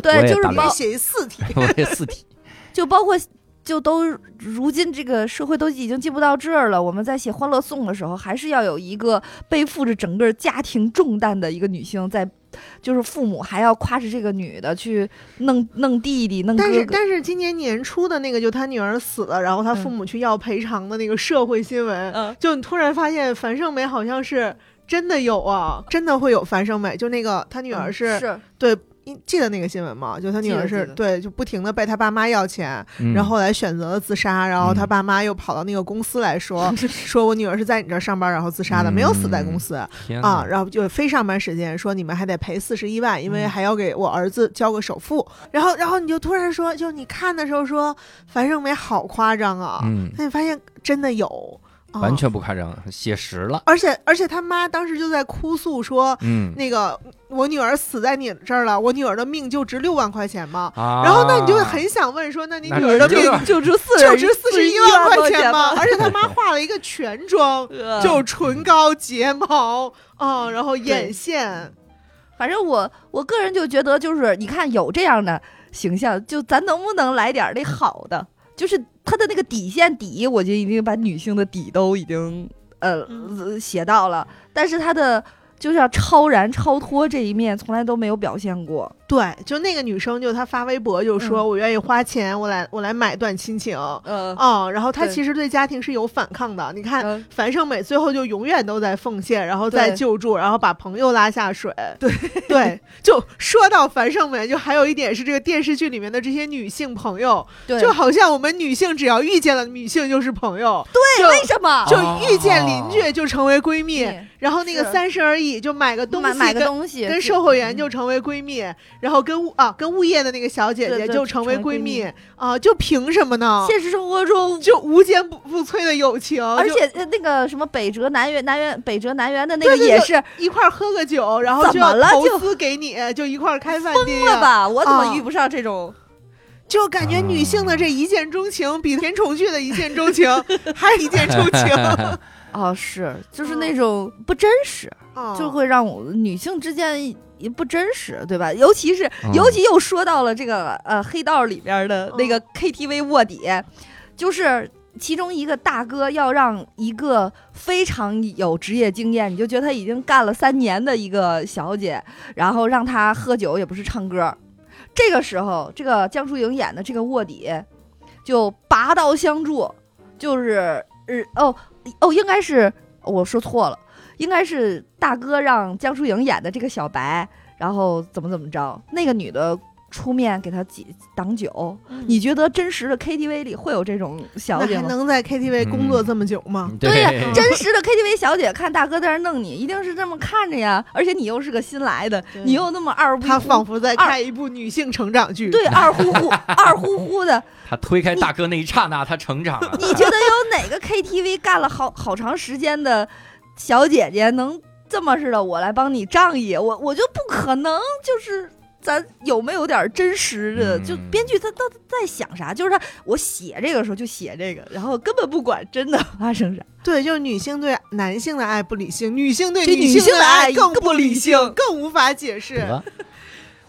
对，就是包写一四体，我写四体，就包括。就都如今这个社会都已经进步到这儿了，我们在写《欢乐颂》的时候，还是要有一个背负着整个家庭重担的一个女性在，就是父母还要夸着这个女的去弄弄弟弟弄哥哥。但是但是今年年初的那个，就他女儿死了，然后他父母去要赔偿的那个社会新闻，嗯，就你突然发现樊胜美好像是真的有啊，真的会有樊胜美，就那个他女儿是是对。你记得那个新闻吗？就他女儿是对，就不停的被他爸妈要钱，然后后来选择了自杀，然后他爸妈又跑到那个公司来说，说我女儿是在你这儿上班，然后自杀的，没有死在公司啊，然后就非上班时间说你们还得赔四十一万，因为还要给我儿子交个首付，然后然后你就突然说，就你看的时候说樊胜美好夸张啊，那你发现真的有。完全不夸张，写实了。而且而且他妈当时就在哭诉说，嗯，那个我女儿死在你这儿了，我女儿的命就值六万块钱吗？然后那你就很想问说，那你女儿的命 就值四就值四十一万块钱吗？而且他妈化了一个全妆，就唇膏、睫毛啊，然后眼线。反正我我个人就觉得，就是你看有这样的形象，就咱能不能来点那好的？就是他的那个底线底，我就已经把女性的底都已经呃写到了，但是他的。就是要超然超脱这一面，从来都没有表现过。对，就那个女生，就她发微博就说：“我愿意花钱，我来我来买段亲情。”嗯哦，然后她其实对家庭是有反抗的。你看樊胜美最后就永远都在奉献，然后在救助，然后把朋友拉下水。对对，就说到樊胜美，就还有一点是这个电视剧里面的这些女性朋友，就好像我们女性只要遇见了女性就是朋友。对，为什么？就遇见邻居就成为闺蜜，然后那个三十而已就买个东西，买个东西跟售货员就成为闺蜜。然后跟物啊，跟物业的那个小姐姐就成为闺蜜啊，就凭什么呢？现实生活中就无坚不不摧的友情，而且那个什么北辙南辕南辕北辙南辕的那个也是一块喝个酒，然后怎么了投资给你，就一块开饭店了吧？我怎么遇不上这种？就感觉女性的这一见钟情比甜宠剧的一见钟情还一见钟情。哦，是，就是那种不真实，就会让我女性之间也不真实，对吧？尤其是，尤其又说到了这个呃黑道里边的那个 KTV 卧底，就是其中一个大哥要让一个非常有职业经验，你就觉得他已经干了三年的一个小姐，然后让他喝酒也不是唱歌，这个时候这个江疏影演的这个卧底就拔刀相助，就是呃哦。哦，应该是我说错了，应该是大哥让江疏影演的这个小白，然后怎么怎么着，那个女的出面给他挤挡酒。你觉得真实的 KTV 里会有这种小姐吗？能在 KTV 工作这么久吗？对呀，真实的 KTV 小姐看大哥在那弄你，一定是这么看着呀。而且你又是个新来的，你又那么二乎，他仿佛在看一部女性成长剧。对，二乎乎，二乎乎的。他推开大哥那一刹那，他成长了。你觉得有哪个 KTV 干了好好长时间的小姐姐能这么似的？我来帮你仗义，我我就不可能。就是咱有没有点真实的？就编剧他到底在想啥？就是他我写这个时候就写这个，然后根本不管真的发生啥。对，就是女性对男性的爱不理性，女性对女性的爱更不理性，更无法解释。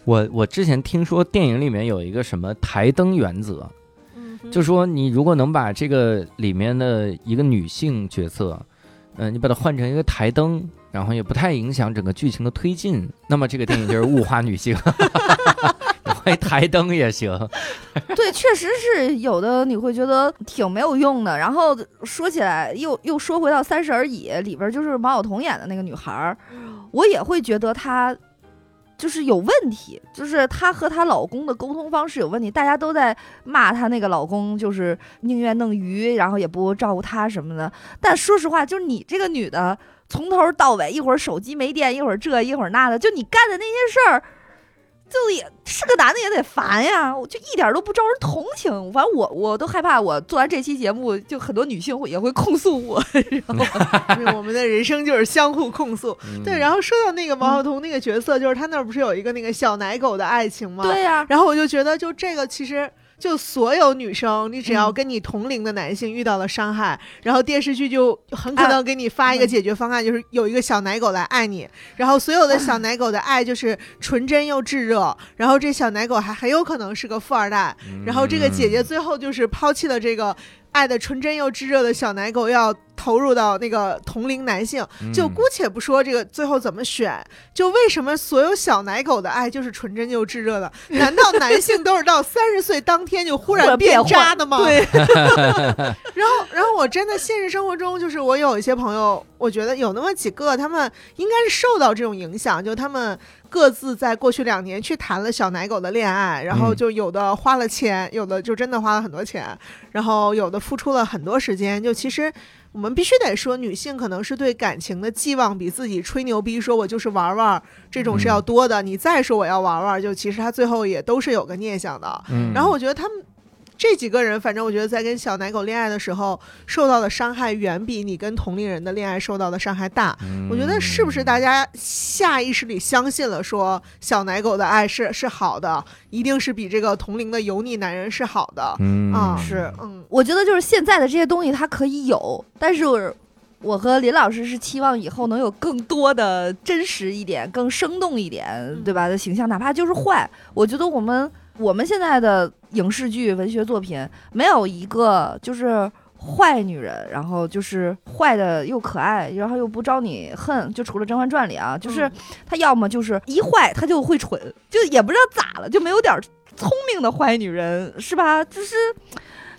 我我之前听说电影里面有一个什么台灯原则。就说你如果能把这个里面的一个女性角色，嗯，你把它换成一个台灯，然后也不太影响整个剧情的推进，那么这个电影就是物化女性，换台灯也行。对，确实是有的，你会觉得挺没有用的。然后说起来，又又说回到《三十而已》里边，就是毛晓彤演的那个女孩，我也会觉得她。就是有问题，就是她和她老公的沟通方式有问题。大家都在骂她那个老公，就是宁愿弄鱼，然后也不照顾她什么的。但说实话，就是你这个女的，从头到尾，一会儿手机没电，一会儿这，一会儿那的，就你干的那些事儿。就也是个男的也得烦呀，我就一点都不招人同情。反正我我都害怕，我做完这期节目，就很多女性会也会控诉我。然后 我们的人生就是相互控诉。对，然后说到那个毛晓彤那个角色，就是他那儿不是有一个那个小奶狗的爱情吗？对呀。然后我就觉得，就这个其实就所有女生，你只要嗯。跟你同龄的男性遇到了伤害，然后电视剧就很可能给你发一个嗯。解决方案，就是有一个小奶狗来爱你，然后所有的小 奶狗的爱就是纯真又炙热，然后这小奶狗还很有可能是个富二代，然后这个姐姐最后就是抛弃了这个爱的纯真又炙热的小奶狗，要投入到那个同龄男性。嗯就姑且不说这个最后怎么选，就为什么所有小奶狗的爱就是纯真又炙热的？难道男性都是到 三十岁当天就忽忽然变渣的吗？对，然后，然后我真的现实生活中，就是我有一些朋友，我觉得有那么几个，他们应该是受到这种影响，就他们各自在过去两年去谈了小奶狗的恋爱，然后嗯就有的花了钱，有的就真的花了很多钱，然后有的付出了很多时间。就其实我们必须得说，女性可能是对感情的寄望比自己吹牛逼说我就是玩玩这种是要多的。你再说我要玩玩，就其实他最后也都是有个念想的。嗯然后我觉得他们这几个人，反正我觉得在跟小奶狗恋爱的时候受到的伤害，远比你跟同龄人的恋爱受到的伤害大。嗯。我觉得是不是大家下意识里相信了，说小奶狗的爱是是好的，一定是比这个同龄的油腻男人是好的？嗯。啊。是。嗯，我觉得就是现在的这些东西它可以有，但是我和林老师是期望以后能有更多的真实一点、更生动一点，对吧？的形象，哪怕就是坏，我觉得我们我们现在的影视剧、文学作品没有一个就是。坏女人，然后就是坏的又可爱，然后又不招你恨。就除了《甄嬛传》里啊，就是嗯她要么就是一坏，她就会蠢，就也不知道咋了，就没有点聪明的坏女人，是吧？就是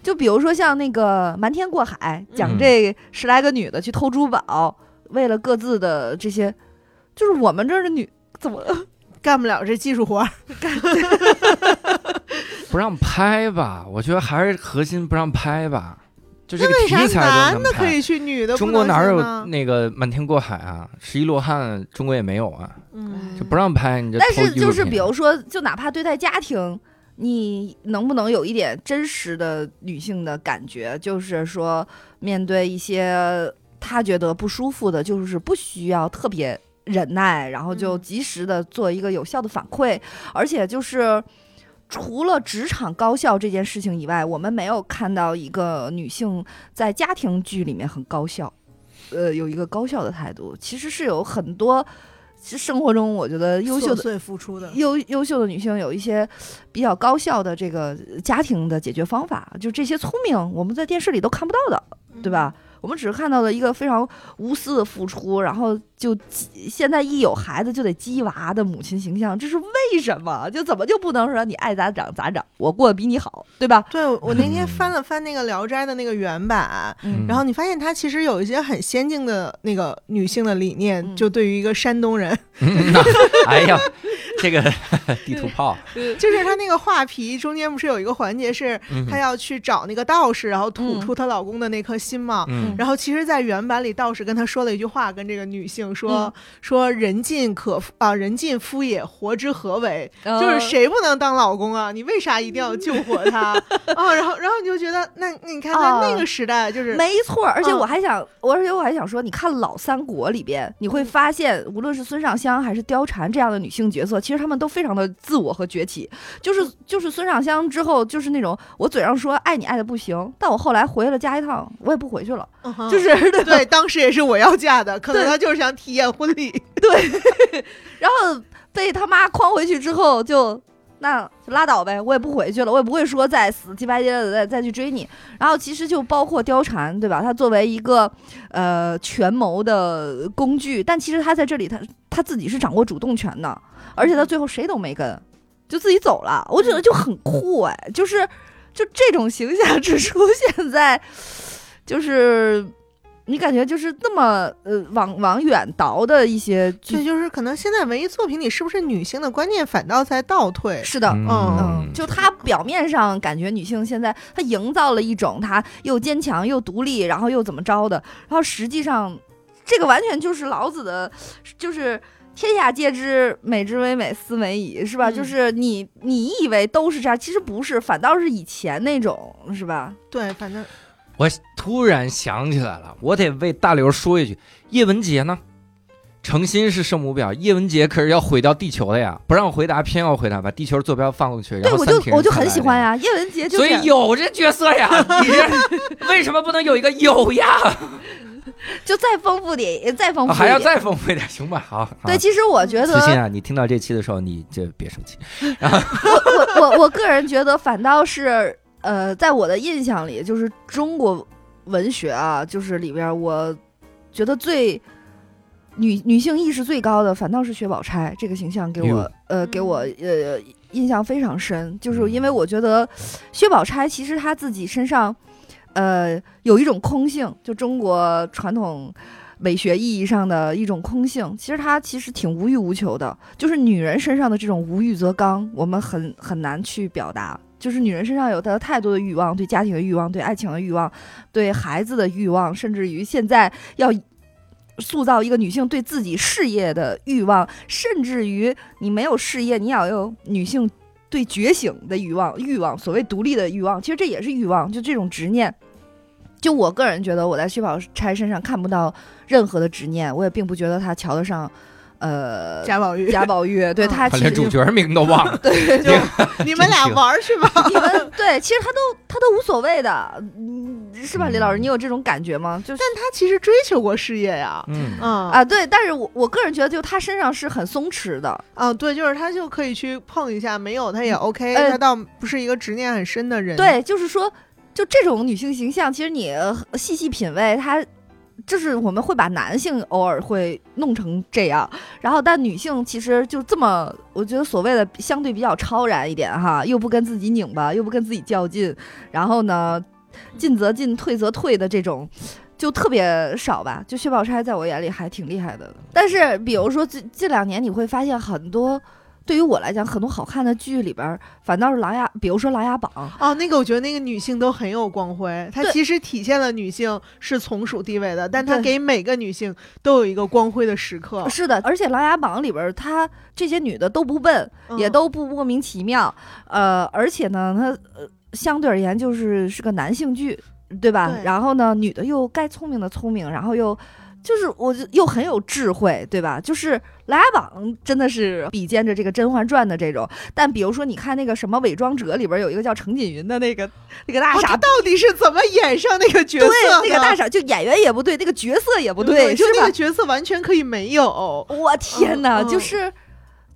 就比如说像那个《瞒天过海》，讲嗯这十来个女的去偷珠宝，为了各自的这些，就是我们这儿的女怎么 干不了这技术活儿。不让拍吧？我觉得还是核心不让拍吧。就这个为啥题材男。的可以去，女的中国能哪有那个瞒天过海啊？十一罗汉中国也没有啊，嗯就不让拍，你就但是就是比如说，就哪怕对待家庭，你能不能有一点真实的女性的感觉？就是说，面对一些她觉得不舒服的，就是不需要特别忍耐，然后就嗯及时的做一个有效的反馈，而且就是。除了职场高效这件事情以外，我们没有看到一个女性在家庭剧里面很高效，呃，有一个高效的态度。其实是有很多，其实生活中我觉得优秀的付出的，优优秀的女性有一些比较高效的这个家庭的解决方法，就这些聪明，我们在电视里都看不到的，对吧？我们只是看到了一个非常无私的付出，然后就现在一有孩子就得鸡娃的母亲形象，这是为什么？就怎么就不能说你爱咋长咋长，我过得比你好，对吧？对，我那天嗯翻了翻那个《聊斋》的那个原版，嗯然后你发现他其实有一些很先进的那个女性的理念，嗯。就对于一个山东人，嗯呐 哎呀，这个地图炮，就是他那个画皮中间不是有一个环节是嗯她要去找那个道士，然后吐嗯。出她老公的那颗心嘛。嗯然后其实，在原版里，道士跟他说了一句话，跟这个女性说、嗯说人尽可夫啊，人尽夫也，活之何为？嗯就是谁不能当老公啊？你为啥一定要救活他 啊？然后，然后你就觉得，那那你看在啊那个时代，就是没错，而且嗯我还想，我而且我还想说，你看老三国里边，你会发现，无论是孙尚香还是貂蝉这样的女性角色，其实她们都非常的自我和崛起。就是就是孙尚香之后，就是那种我嘴上说爱你爱的不行，但我后来回了家一趟，我也不回去了，嗯就是对对，当时也是我要嫁的，可能他就是想体验婚礼。对然后被他妈诓回去之后就。那就拉倒呗，我也不回去了，我也不会说再死乞白赖的再再去追你。然后其实就包括貂蝉，对吧？她作为一个呃权谋的工具，但其实她在这里，她她自己是掌握主动权的，而且她最后谁都没跟，就自己走了。我觉得就很酷哎，就是就这种形象只出现在，就是你感觉就是那么呃往往远倒的一些剧对就是可能现在文艺作品里是不是女性的观念反倒在倒退？是的，嗯嗯，就她表面上感觉女性现在她营造了一种她又坚强又独立，然后又怎么着的，然后实际上这个完全就是老子的，就是。天下皆知美之为美，斯为矣，是吧？嗯就是你，你以为都是这样，其实不是，反倒是以前那种，是吧？对，反正我突然想起来了，我得为大刘说一句：叶文洁呢？诚心是圣母婊，叶文洁可是要毁掉地球的呀！不让回答，偏要回答，把地球坐标放过去。对，我就我就很喜欢呀，叶文洁就所以有这角色呀，你这 为什么不能有一个有呀？就再丰富点，再丰富，还要再丰富一点，行吧？好。对，其实我觉得，慈心啊，你听到这期的时候，你就别生气。我我我我个人觉得，反倒是呃，在我的印象里，就是中国文学啊，就是里边，我觉得最。女女性意识最高的反倒是薛宝钗这个形象给我呃给我呃印象非常深，就是因为我觉得薛宝钗其实她自己身上呃有一种空性，就中国传统美学意义上的一种空性，其实她其实挺无欲无求的，就是女人身上的这种无欲则刚，我们很很难去表达，就是女人身上有她的太多的欲望，对家庭的欲望，对爱情的欲望，对孩子的欲望，甚至于现在要。塑造一个女性对自己事业的欲望，甚至于你没有事业，你要有女性对觉醒的欲望，欲望所谓独立的欲望，其实这也是欲望，就这种执念。就我个人觉得，我在薛宝钗身上看不到任何的执念，我也并不觉得她瞧得上。呃，贾宝玉，贾宝玉，对他连主角名都忘了。对，就你们俩玩去吧。你们对，其实他都他都无所谓的，嗯，是吧，李老师？你有这种感觉吗？就是但他其实追求过事业呀，嗯啊，对。但是我我个人觉得，就他身上是很松弛的啊，对，就是他就可以去碰一下，没有他也 OK，他倒不是一个执念很深的人。对，就是说，就这种女性形象，其实你细细品味，她。就是我们会把男性偶尔会弄成这样，然后但女性其实就这么，我觉得所谓的相对比较超然一点哈，又不跟自己拧巴，又不跟自己较劲，然后呢，进则进，退则退的这种，就特别少吧。就薛宝钗在我眼里还挺厉害的，但是比如说近近两年你会发现很多。对于我来讲，很多好看的剧里边，反倒是《琅琊》，比如说《琅琊榜》啊，那个我觉得那个女性都很有光辉，它其实体现了女性是从属地位的，但它给每个女性都有一个光辉的时刻。是的，而且《琅琊榜》里边，她这些女的都不笨，也都不莫名其妙，呃，而且呢，她呃相对而言就是是个男性剧，对吧？然后呢，女的又该聪明的聪明，然后又。就是我就又很有智慧，对吧？就是《琅琊榜》真的是比肩着这个《甄嬛传》的这种。但比如说，你看那个什么《伪装者》里边有一个叫程锦云的那个那个大傻，他到底是怎么演上那个角色？对，那个大傻就演员也不对，那个角色也不对，就那个角色完全可以没有。我天哪，就是。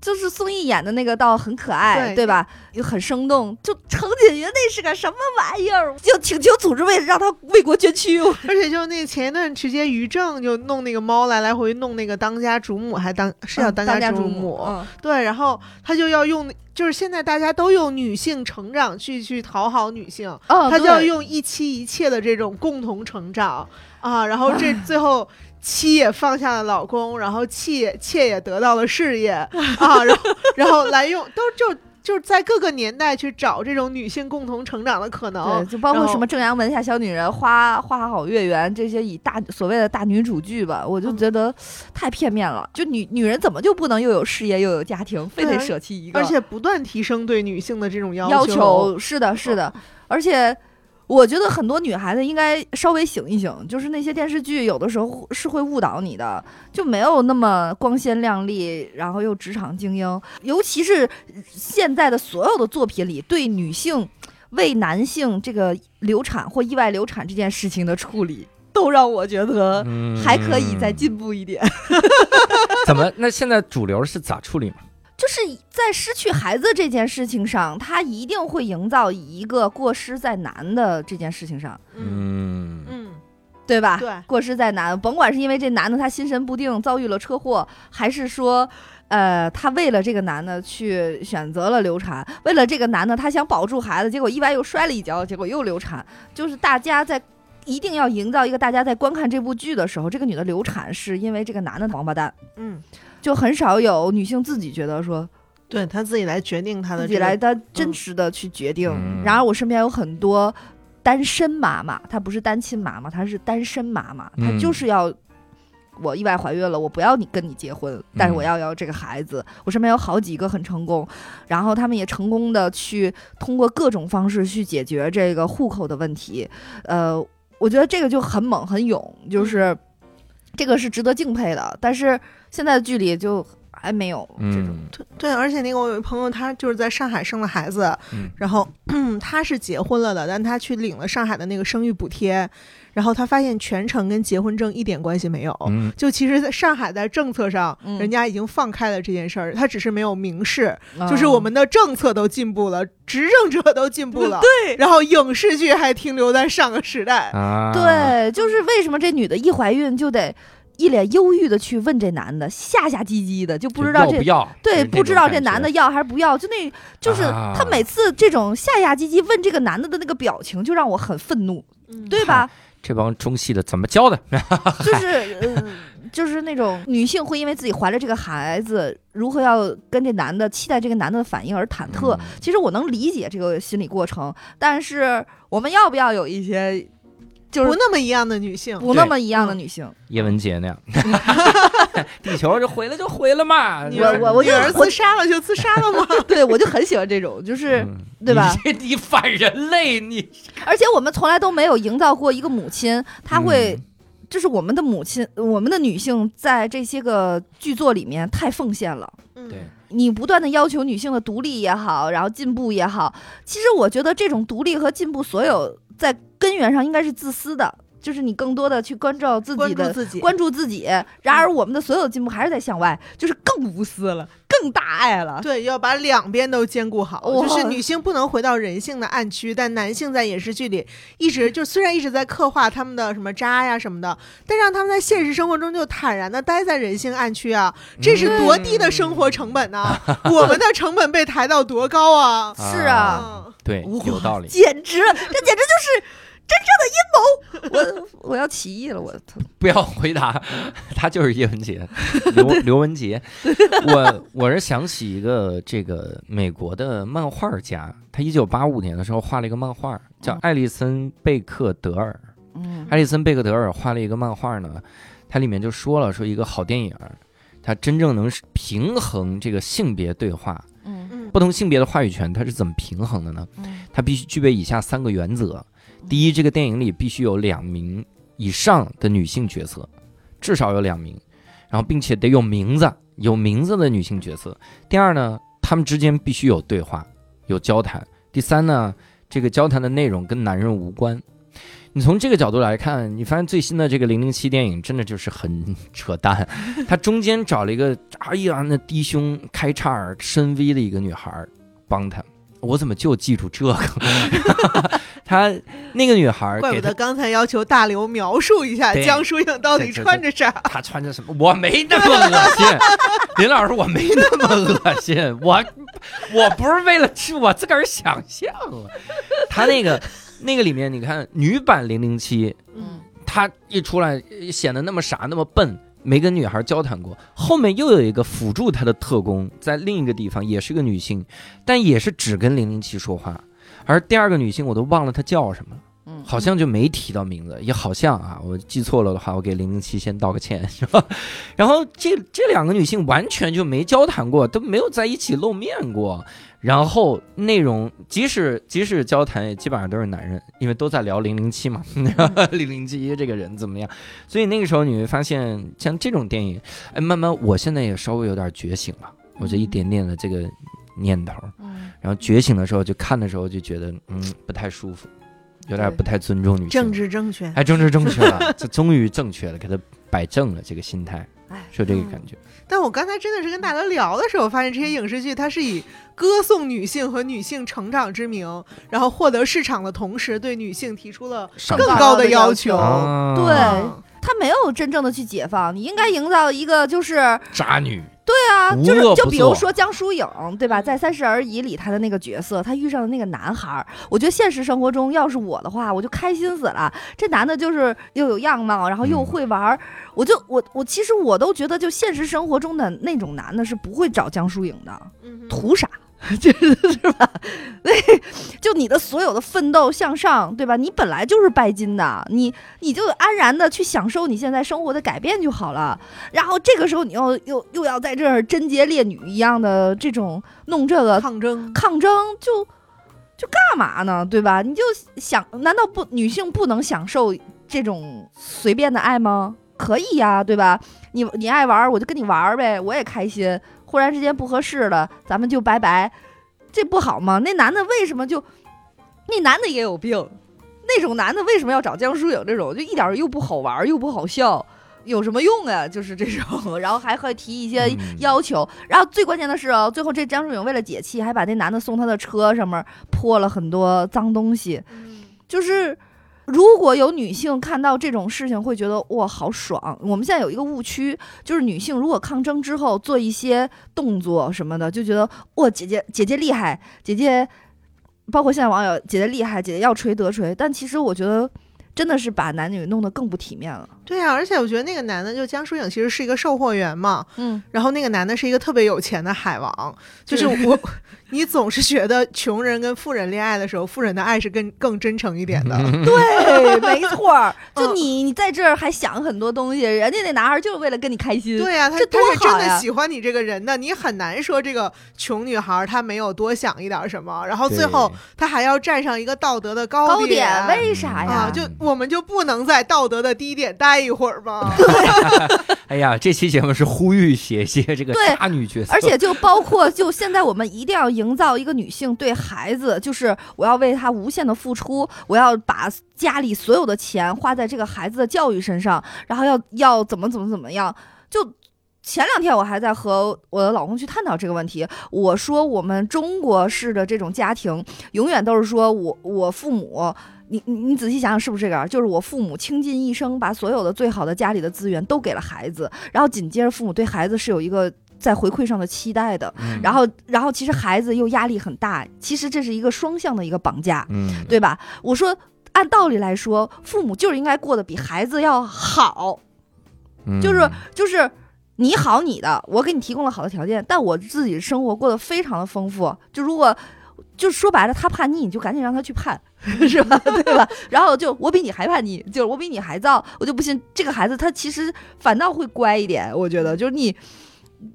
就是宋轶演的那个倒很可爱，对吧？又很生动。就程锦云那是个什么玩意儿？就请求组织为让他为国捐躯。而且就那前一段时间于正就弄那个猫来来回弄那个当家主母，还当是要当家主母。对，然后他就要用，就是现在大家都用女性成长去去讨好女性，他就要用一妻一妾的这种共同成长啊。然后这最后。妻也放下了老公，然后妾妾也得到了事业 啊，然后然后来用都就就是在各个年代去找这种女性共同成长的可能，就包括什么正阳门下小女人、花花好月圆这些以大所谓的大女主剧吧，我就觉得太片面了。就女女人怎么就不能又有事业又有家庭，非得舍弃一个？而且不断提升对女性的这种要求，是的，是的，而且。我觉得很多女孩子应该稍微醒一醒，就是那些电视剧有的时候是会误导你的，就没有那么光鲜亮丽，然后又职场精英。尤其是现在的所有的作品里，对女性为男性这个流产或意外流产这件事情的处理，都让我觉得还可以再进步一点。怎么？那现在主流是咋处理嘛？就是在失去孩子这件事情上，他一定会营造一个过失在男的这件事情上，嗯嗯，对吧？对，过失在男，甭管是因为这男的他心神不定遭遇了车祸，还是说，呃，他为了这个男的去选择了流产，为了这个男的他想保住孩子，结果意外又摔了一跤，结果又流产。就是大家在一定要营造一个大家在观看这部剧的时候，这个女的流产是因为这个男的王八蛋，嗯。就很少有女性自己觉得说，对她自己来决定她的，自己来的真实的去决定。然而我身边有很多单身妈妈，她不是单亲妈妈，她是单身妈妈，她就是要我意外怀孕了，我不要你跟你结婚，但是我要要这个孩子。我身边有好几个很成功，然后他们也成功的去通过各种方式去解决这个户口的问题。呃，我觉得这个就很猛很勇，就是。这个是值得敬佩的。但是现在的距离就还没有这种。嗯对对，而且那个我有一朋友，他就是在上海生了孩子，嗯然后 他是结婚了的，但他去领了上海的那个生育补贴，然后他发现全程跟结婚证一点关系没有。嗯就其实，在上海在政策上，嗯人家已经放开了这件事儿，他只是没有明示，啊就是我们的政策都进步了，执政者都进步了，对然后影视剧还停留在上个时代。啊，对，就是为什么这女的一怀孕就得一脸忧郁的去问这男的，下下唧唧的，就不知道这不要？对，不知道这男的要还是不要，就那，就是啊他每次这种下下唧唧问这个男的的那个表情，就让我很愤怒，嗯对吧？这帮中戏的怎么教的？就是，呃，就是那种女性会因为自己怀了这个孩子，如何要跟这男的期待这个男的反应而忐忑。嗯其实我能理解这个心理过程，但是我们要不要有一些就是不那么一样的女性，不那么一样的女性？叶文洁那样，地球就毁了就毁了嘛。我我我女儿就我自杀了就自杀了嘛？对我就很喜欢这种，就是。嗯对吧？你你反人类，你 而且我们从来都没有营造过一个母亲，她会，嗯就是我们的母亲，我们的女性在这些个剧作里面太奉献了。嗯对你不断的要求女性的独立也好，然后进步也好，其实我觉得这种独立和进步，所有在根源上应该是自私的，就是你更多的去关照自己的。关注自己，关注自己，然而我们的所有进步还是在向外，就是更无私了，更大爱了。对，要把两边都兼顾好，哇就是女性不能回到人性的暗区，但男性在影视剧里一直就虽然一直在刻画他们的什么渣呀什么的，但让他们在现实生活中就坦然的待在人性暗区啊，这是多低的生活成本呢、我们的成本被抬到多高啊！是啊，嗯对，有道理。简直，这简直就是真正的阴谋！我我要起义了，我操！不要回答，他就是叶文洁，刘 刘文杰。我我是想起一个这个美国的漫画家，他一九八五年的时候画了一个漫画，叫艾利森贝克德尔。嗯艾利森贝克德尔画了一个漫画呢，它里面就说了，说一个好电影，它真正能平衡这个性别对话，嗯嗯不同性别的话语权，它是怎么平衡的呢？嗯它必须具备以下三个原则：第一，这个电影里必须有两名以上的女性角色，至少有两名，然后并且得有名字，有名字的女性角色。第二呢，他们之间必须有对话，有交谈。第三呢，这个交谈的内容跟男人无关。你从这个角度来看，你发现最新的这个零零七电影真的就是很 扯淡。他中间找了一个哎呀那低胸开叉深 V 的一个女孩帮他，我怎么就记住这个？他那个女孩怪不得刚才要求大刘描述一下江疏影到底穿着啥。她穿着什么？我没那么恶心，林老师，我没那么恶心，我 我不是为了吃，我自个儿想象了。他那个那个里面，你看女版零零七，嗯她一出来显得那么傻那么笨，没跟女孩交谈过。后面又有一个辅助她的特工，在另一个地方也是个女性，但也是只跟零零七说话。而第二个女性我都忘了她叫什么了。嗯，好像就没提到名字，也好像啊，我记错了的话，我给零零七先道个歉，是吧？然后这这两个女性完全就没交谈过，都没有在一起露面过，然后内容即使即使交谈，也基本上都是男人，因为都在聊零零七嘛，零零七这个人怎么样？所以那个时候你会发现，像这种电影，哎，慢慢我现在也稍微有点觉醒了，我这一点点的这个念头，嗯。然后觉醒的时候就看的时候就觉得，嗯，不太舒服，有点不太尊重女性。政治正确，哎，政治正确了，这终于正确了，给他摆正了这个心态，哎，是这个感觉。但我刚才真的是跟大家聊的时候，发现这些影视剧它是以歌颂女性和女性成长之名，然后获得市场的同时，对女性提出了更高高的要求。对。嗯他没有真正的去解放，你应该营造一个就是渣女，对啊，就是就比如说江疏影，对吧？在《三十而已》里，她的那个角色，她遇上的那个男孩儿，我觉得现实生活中要是我的话，我就开心死了。这男的就是又有样貌，然后又嗯会玩儿，我就我我其实我都觉得，就现实生活中的那种男的是不会找江疏影的，图啥？就是是吧？那，就你的所有的奋斗向上，对吧？你本来就是拜金的，你你就安然的去享受你现在生活的改变就好了。然后这个时候你又又又要在这儿贞洁烈女一样的这种弄这个抗争，抗争，就就干嘛呢？对吧？你就想，难道不女性不能享受这种随便的爱吗？可以呀，对吧？你你爱玩，我就跟你玩呗，我也开心。忽然之间不合适了，咱们就拜拜，这不好吗？那男的为什么就？那男的也有病，那种男的为什么要找江疏影这种？就一点又不好玩又不好笑，有什么用啊？就是这种，然后还会提一些要求。然后最关键的是哦，最后这江疏影为了解气，还把那男的送他的车上面泼了很多脏东西，就是。如果有女性看到这种事情，会觉得哇好爽。我们现在有一个误区，就是女性如果抗争之后做一些动作什么的，就觉得哇姐姐姐姐厉害，姐姐，包括现在网友姐姐厉害，姐姐要锤得锤。但其实我觉得。真的是把男女弄得更不体面了。对啊，而且我觉得那个男的就江疏影，其实是一个售货员嘛。嗯。然后那个男的是一个特别有钱的海王，就是我，你总是觉得穷人跟富人恋爱的时候，富人的爱是更更真诚一点的。对，没错。就你，你在这儿还想很多东西，人家那男孩就是为了跟你开心。对呀，他他是真的喜欢你这个人的，你很难说这个穷女孩她没有多想一点什么，然后最后她还要站上一个道德的高点，为啥呀？就。我们就不能在道德的低点待一会儿吗？哎呀，这期节目是呼吁写一些这个渣女角色，而且就包括就现在我们一定要营造一个女性对孩子，就是我要为她无限的付出，我要把家里所有的钱花在这个孩子的教育身上，然后要要怎么怎么怎么样。就前两天我还在和我的老公去探讨这个问题，我说我们中国式的这种家庭，永远都是说我我父母。你你你仔细想想是不是这个？就是我父母倾尽一生，把所有的最好的家里的资源都给了孩子，然后紧接着父母对孩子是有一个在回馈上的期待的，然后然后其实孩子又压力很大，其实这是一个双向的一个绑架，对吧？我说按道理来说，父母就是应该过得比孩子要好，就是就是你好你的，我给你提供了好的条件，但我自己生活过得非常的丰富，就如果。就说白了，他叛逆，你就赶紧让他去叛，是吧？对吧？然后就我比你还叛逆，就是我比你还躁，我就不信这个孩子他其实反倒会乖一点。我觉得就是你，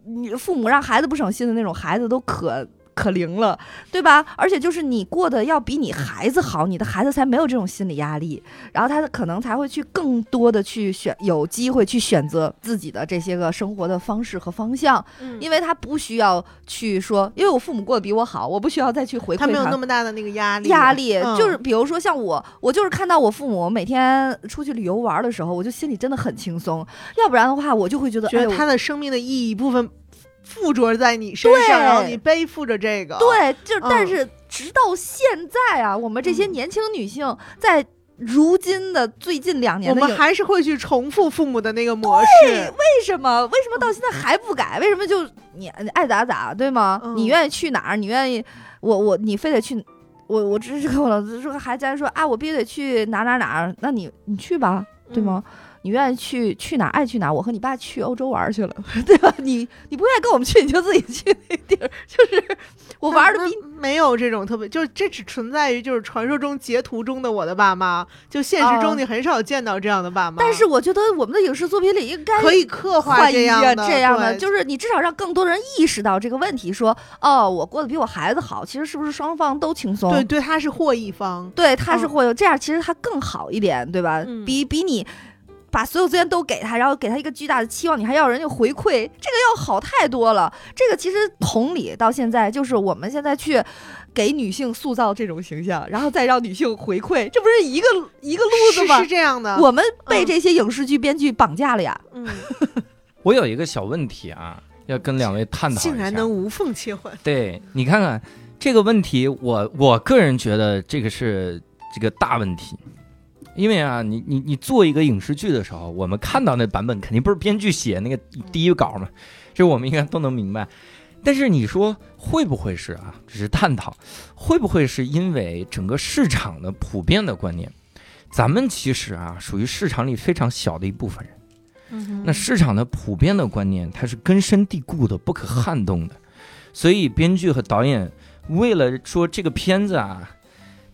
你父母让孩子不省心的那种孩子都可。可灵了，对吧？而且就是你过得要比你孩子好，你的孩子才没有这种心理压力，然后他可能才会去更多的去选，有机会去选择自己的这些个生活的方式和方向，嗯因为他不需要去说，因为我父母过得比我好，我不需要再去回馈他，没有那么大的那个压力。压力就是比如说像我，我就是看到我父母每天出去旅游玩的时候，我就心里真的很轻松，要不然的话，我就会觉得，觉得他的生命的意义部分。附着在你身上，然后你背负着这个。对，就但是直到现在啊，我们这些年轻女性在如今的最近两年，我们还是会去重复父母的那个模式。为什么？为什么到现在还不改？为什么就你爱咋咋，对吗？你愿意去哪儿？你愿意我我你非得去？我我只是跟我老子说，还在说啊，我必须得去哪哪哪？那你你去吧，对吗？你愿意去去哪爱去哪，我和你爸去欧洲玩去了，对吧？你你不愿意跟我们去，你就自己去那地儿。就是我玩的比没有这种特别，就是这只存在于就是传说中截图中的我的爸妈，就现实中你很少见到这样的爸妈。但是我觉得我们的影视作品里应该可以刻画这样的，这样的就是你至少让更多人意识到这个问题，说哦，我过得比我孩子好，其实是不是双方都轻松？对对，他是获益方，对他是获益，这样其实他更好一点，对吧？比比你。把所有资源都给他，然后给他一个巨大的期望，你还要人家回馈，这个要好太多了。这个其实同理到现在，就是我们现在去给女性塑造这种形象，然后再让女性回馈，这不是一个一个路子吗？是这样的，我们被这些影视剧编剧绑架了呀。嗯，我有一个小问题啊，要跟两位探讨一下。竟然能无缝切换？对你看看这个问题，我我个人觉得这个是这个大问题。因为啊，你你你做一个影视剧的时候，我们看到那版本肯定不是编剧写那个第一稿嘛，这我们应该都能明白。但是你说会不会是啊？只是探讨，会不会是因为整个市场的普遍的观念？咱们其实啊，属于市场里非常小的一部分人。嗯。那市场的普遍的观念，它是根深蒂固的、不可撼动的。所以编剧和导演为了说这个片子啊。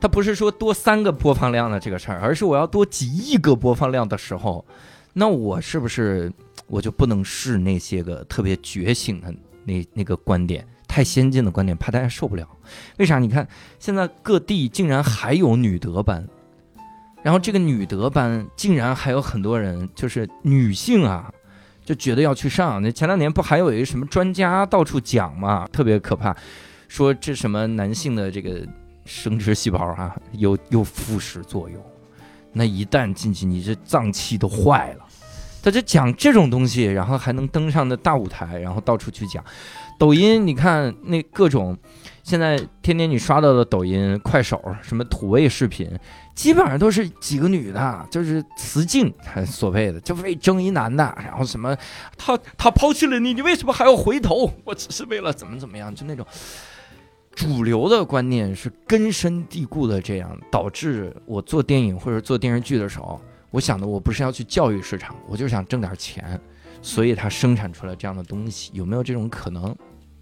他不是说多三个播放量的这个事儿，而是我要多几亿个播放量的时候，那我是不是我就不能试那些个特别觉醒的那那个观点，太先进的观点，怕大家受不了？为啥？你看现在各地竟然还有女德班，然后这个女德班竟然还有很多人，就是女性啊，就觉得要去上。那前两年不还有一个什么专家到处讲嘛，特别可怕，说这什么男性的这个生殖细胞啊，有有腐蚀作用，那一旦进去，你这脏器都坏了。他就讲这种东西，然后还能登上的大舞台，然后到处去讲。抖音，你看那各种，现在天天你刷到的抖音、快手，什么土味视频，基本上都是几个女的，就是雌竞，所谓的就为争一男的，然后什么他他抛弃了你，你为什么还要回头？我只是为了怎么怎么样，就那种主流的观念是根深蒂固的，这样导致我做电影或者做电视剧的时候。我想的我不是要去教育市场，我就想挣点钱，所以它生产出来这样的东西，有没有这种可能？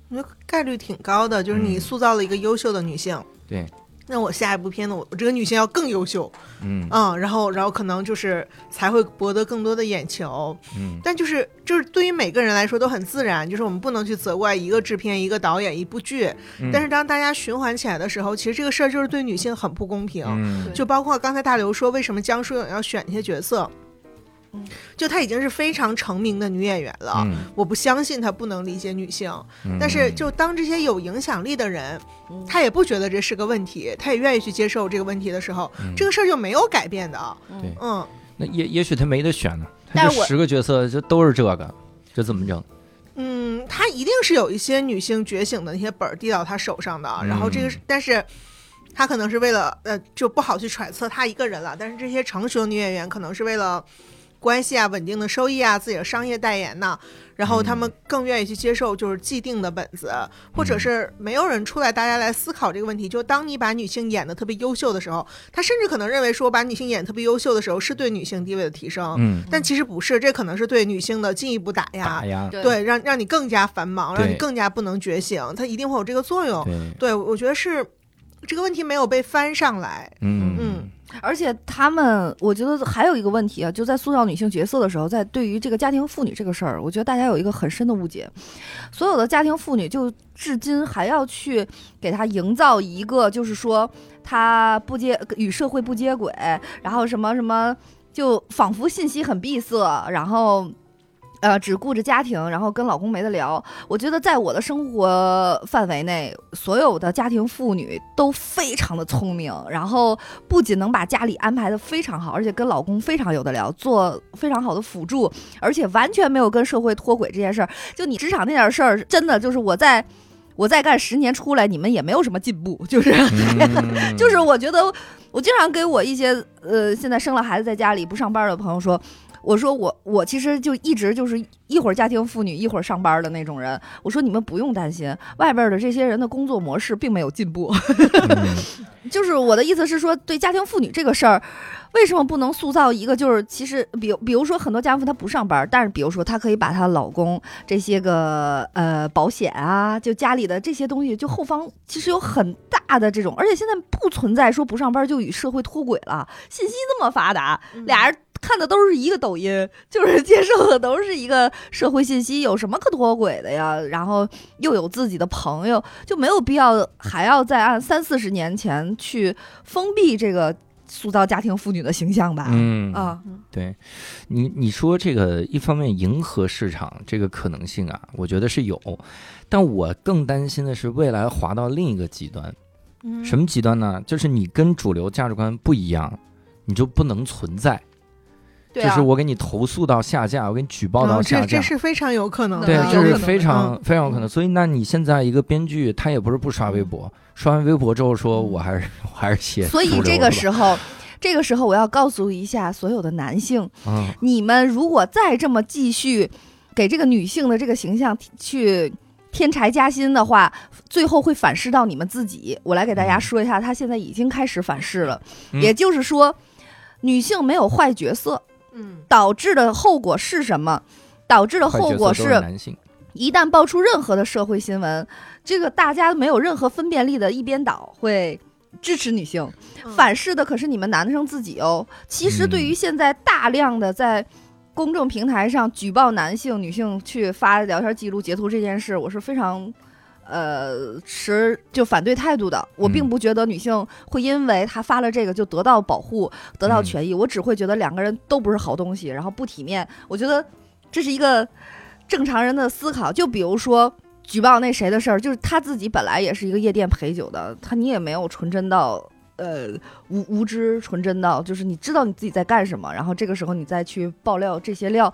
我觉得概率挺高的，就是你塑造了一个优秀的女性。对。那我下一部片子，我我这个女性要更优秀，嗯。嗯，然后然后可能就是才会博得更多的眼球，嗯，但就是就是对于每个人来说都很自然，就是我们不能去责怪一个制片、一个导演、一部剧，但是当大家循环起来的时候，其实这个事儿就是对女性很不公平，就包括刚才大刘说为什么江疏影要选那些角色。就她已经是非常成名的女演员了，我不相信她不能理解女性。但是，就当这些有影响力的人，他也不觉得这是个问题，她也愿意去接受这个问题的时候，这个事儿就没有改变的。对，嗯，那也也许她没得选呢，他这十个角色就都是这个，这怎么整？嗯，她一定是有一些女性觉醒的那些本儿递到她手上的，然后这个，但是他可能是为了呃，就不好去揣测她一个人了。但是这些成熟的女演员可能是为了。关系啊，稳定的收益啊，自己的商业代言呢，然后他们更愿意去接受就是既定的本子，或者是没有人出来，大家来思考这个问题。就当你把女性演的特别优秀的时候，他甚至可能认为说把女性演特别优秀的时候是对女性地位的提升，嗯，但其实不是，这可能是对女性的进一步打压，打压，对，让让你更加繁忙，让你更加不能觉醒，它一定会有这个作用。对，我觉得是这个问题没有被翻上来，嗯嗯。而且他们，我觉得还有一个问题啊，就在塑造女性角色的时候，在对于这个家庭妇女这个事儿，我觉得大家有一个很深的误解。所有的家庭妇女就至今还要去给她营造一个，就是说她不接与社会不接轨，然后什么什么，就仿佛信息很闭塞，然后。呃，只顾着家庭，然后跟老公没得聊。我觉得在我的生活范围内，所有的家庭妇女都非常的聪明，然后不仅能把家里安排的非常好，而且跟老公非常有的聊，做非常好的辅助，而且完全没有跟社会脱轨这件事儿。就你职场那点事儿，真的就是我在我再干十年出来，你们也没有什么进步，就是 就是我觉得我经常给我一些呃现在生了孩子在家里不上班的朋友说。我说我我其实就一直就是一会儿家庭妇女一会儿上班的那种人。我说你们不用担心，外边的这些人的工作模式并没有进步。就是我的意思是说，对家庭妇女这个事儿，为什么不能塑造一个就是其实比比如说很多家庭妇她不上班，但是比如说她可以把她老公这些个呃保险啊，就家里的这些东西，就后方其实有很大的这种，而且现在不存在说不上班就与社会脱轨了，信息这么发达，俩人。看的都是一个抖音，就是接受的都是一个社会信息，有什么可脱轨的呀？然后又有自己的朋友，就没有必要还要再按三四十年前去封闭这个塑造家庭妇女的形象吧？嗯啊，对，你你说这个一方面迎合市场这个可能性啊，我觉得是有，但我更担心的是未来滑到另一个极端，什么极端呢？就是你跟主流价值观不一样，你就不能存在。就是我给你投诉到下架，我给你举报到下架，这是非常有可能的。对，这是非常非常有可能。所以，那你现在一个编剧，他也不是不刷微博，刷完微博之后说，我还是 我还是写。所以这个时候，这个时候我要告诉一下所有的男性，你们如果再这么继续给这个女性的这个形象去添柴加薪的话，最后会反噬到你们自己。我来给大家说一下，他现在已经开始反噬了，也就是说，女性没有坏角色。嗯，导致的后果是什么？导致的后果是，一旦爆出任何的社会新闻，这个大家没有任何分辨力的一边倒会支持女性，反噬的可是你们男生自己哦。其实对于现在大量的在公众平台上举报男性、女性去发聊天记录、截图这件事，我是非常。呃持就反对态度的。我并不觉得女性会因为她发了这个就得到保护、得到权益，我只会觉得两个人都不是好东西，然后不体面。我觉得这是一个正常人的思考。就比如说举报那谁的事儿，就是他自己本来也是一个夜店陪酒的，他你也没有纯真到。呃，无无知纯真到，就是你知道你自己在干什么，然后这个时候你再去爆料这些料。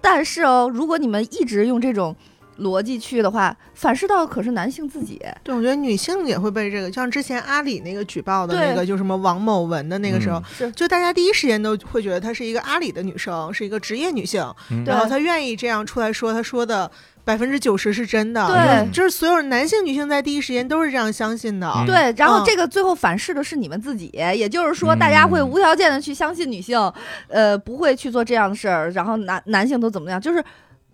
但是哦，如果你们一直用这种逻辑去的话，反噬到可是男性自己。对，我觉得女性也会被这个，像之前阿里那个举报的那个，就什么王某文的那个时候，就大家第一时间都会觉得她是一个阿里的女生，是一个职业女性，然后她愿意这样出来说，她说的。百分之九十是真的，对，就是所有男性、女性在第一时间都是这样相信的，对。然后这个最后反噬的是你们自己，也就是说，大家会无条件的去相信女性，呃，不会去做这样的事儿。然后男男性都怎么样？就是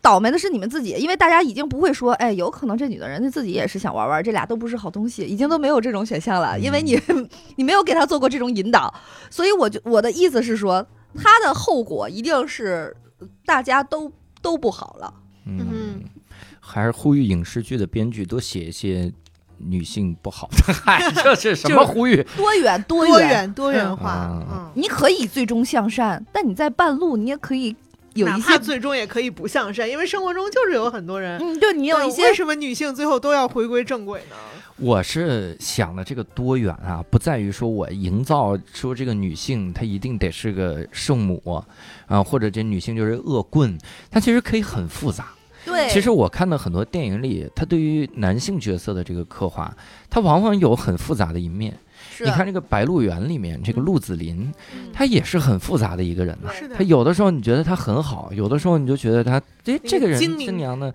倒霉的是你们自己，因为大家已经不会说，哎，有可能这女的人家自己也是想玩玩，这俩都不是好东西，已经都没有这种选项了，因为你 你没有给他做过这种引导。所以我就我的意思是说，他的后果一定是大家都都不好了。嗯。还是呼吁影视剧的编剧多写一些女性不好的，嗨，这是什么呼吁？多远多远多元化。嗯，你可以最终向善，但你在半路你也可以有一些最终也可以不向善，因为生活中就是有很多人。嗯，就你有一些为什么女性最后都要回归正轨呢？我是想的这个多元啊，不在于说我营造说这个女性她一定得是个圣母啊，或者这女性就是恶棍，她其实可以很复杂。对，其实我看到很多电影里，他对于男性角色的这个刻画，他往往有很复杂的一面。你看这个《白鹿原》里面，这个鹿子霖，他也是很复杂的一个人。他有的时候你觉得他很好，有的时候你就觉得他，哎，这个人真娘的，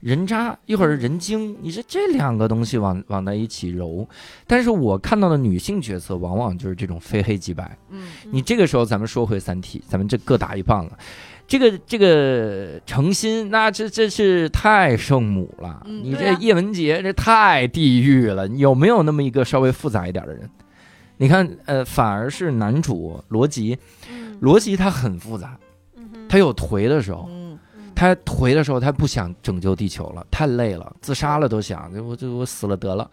人渣，一会儿人精，你说这两个东西往往在一起揉。但是我看到的女性角色，往往就是这种非黑即白。嗯，你这个时候咱们说回《三体》，咱们这各打一棒了。这个这个诚心，那这这是太圣母了。你这叶文洁这太地狱了。有没有那么一个稍微复杂一点的人？你看，呃，反而是男主罗辑，罗辑他很复杂，他有颓的时候，他颓的时候他不想拯救地球了，太累了，自杀了都想，我就我死了得了。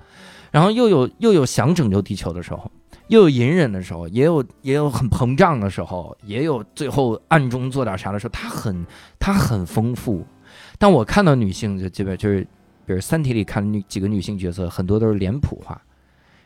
然后又有又有想拯救地球的时候。又有隐忍的时候，也有也有很膨胀的时候，也有最后暗中做点啥的时候，他很他很丰富。但我看到女性就基本就是，比如《三体》里看女几个女性角色，很多都是脸谱化。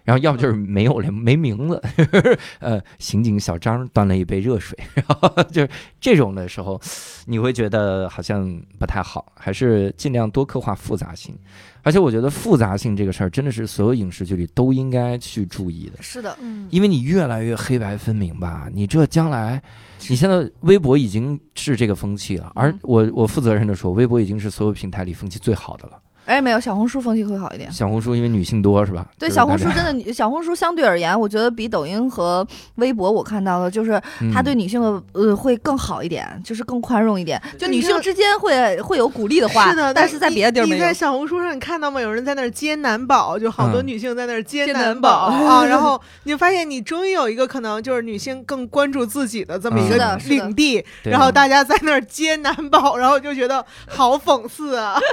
然后要不就是没有了，没名字。呃，刑警小张端了一杯热水，然后就是这种的时候，你会觉得好像不太好，还是尽量多刻画复杂性。而且我觉得复杂性这个事儿，真的是所有影视剧里都应该去注意的。是的，嗯，因为你越来越黑白分明吧，你这将来，你现在微博已经是这个风气了，而我我负责任的说，微博已经是所有平台里风气最好的了。哎，没有小红书风气会好一点。小红书因为女性多是吧？对，小红书真的，小红书相对而言，我觉得比抖音和微博我看到的，就是它对女性的呃会更好一点，就是更宽容一点。就女性之间会会有鼓励的话，是的。但是在别的地儿没有。你在小红书上你看到吗？有人在那儿接男宝，就好多女性在那儿接男宝啊。然后你就发现，你终于有一个可能就是女性更关注自己的这么一个领地，然后大家在那儿接男宝，然后就觉得好讽刺啊。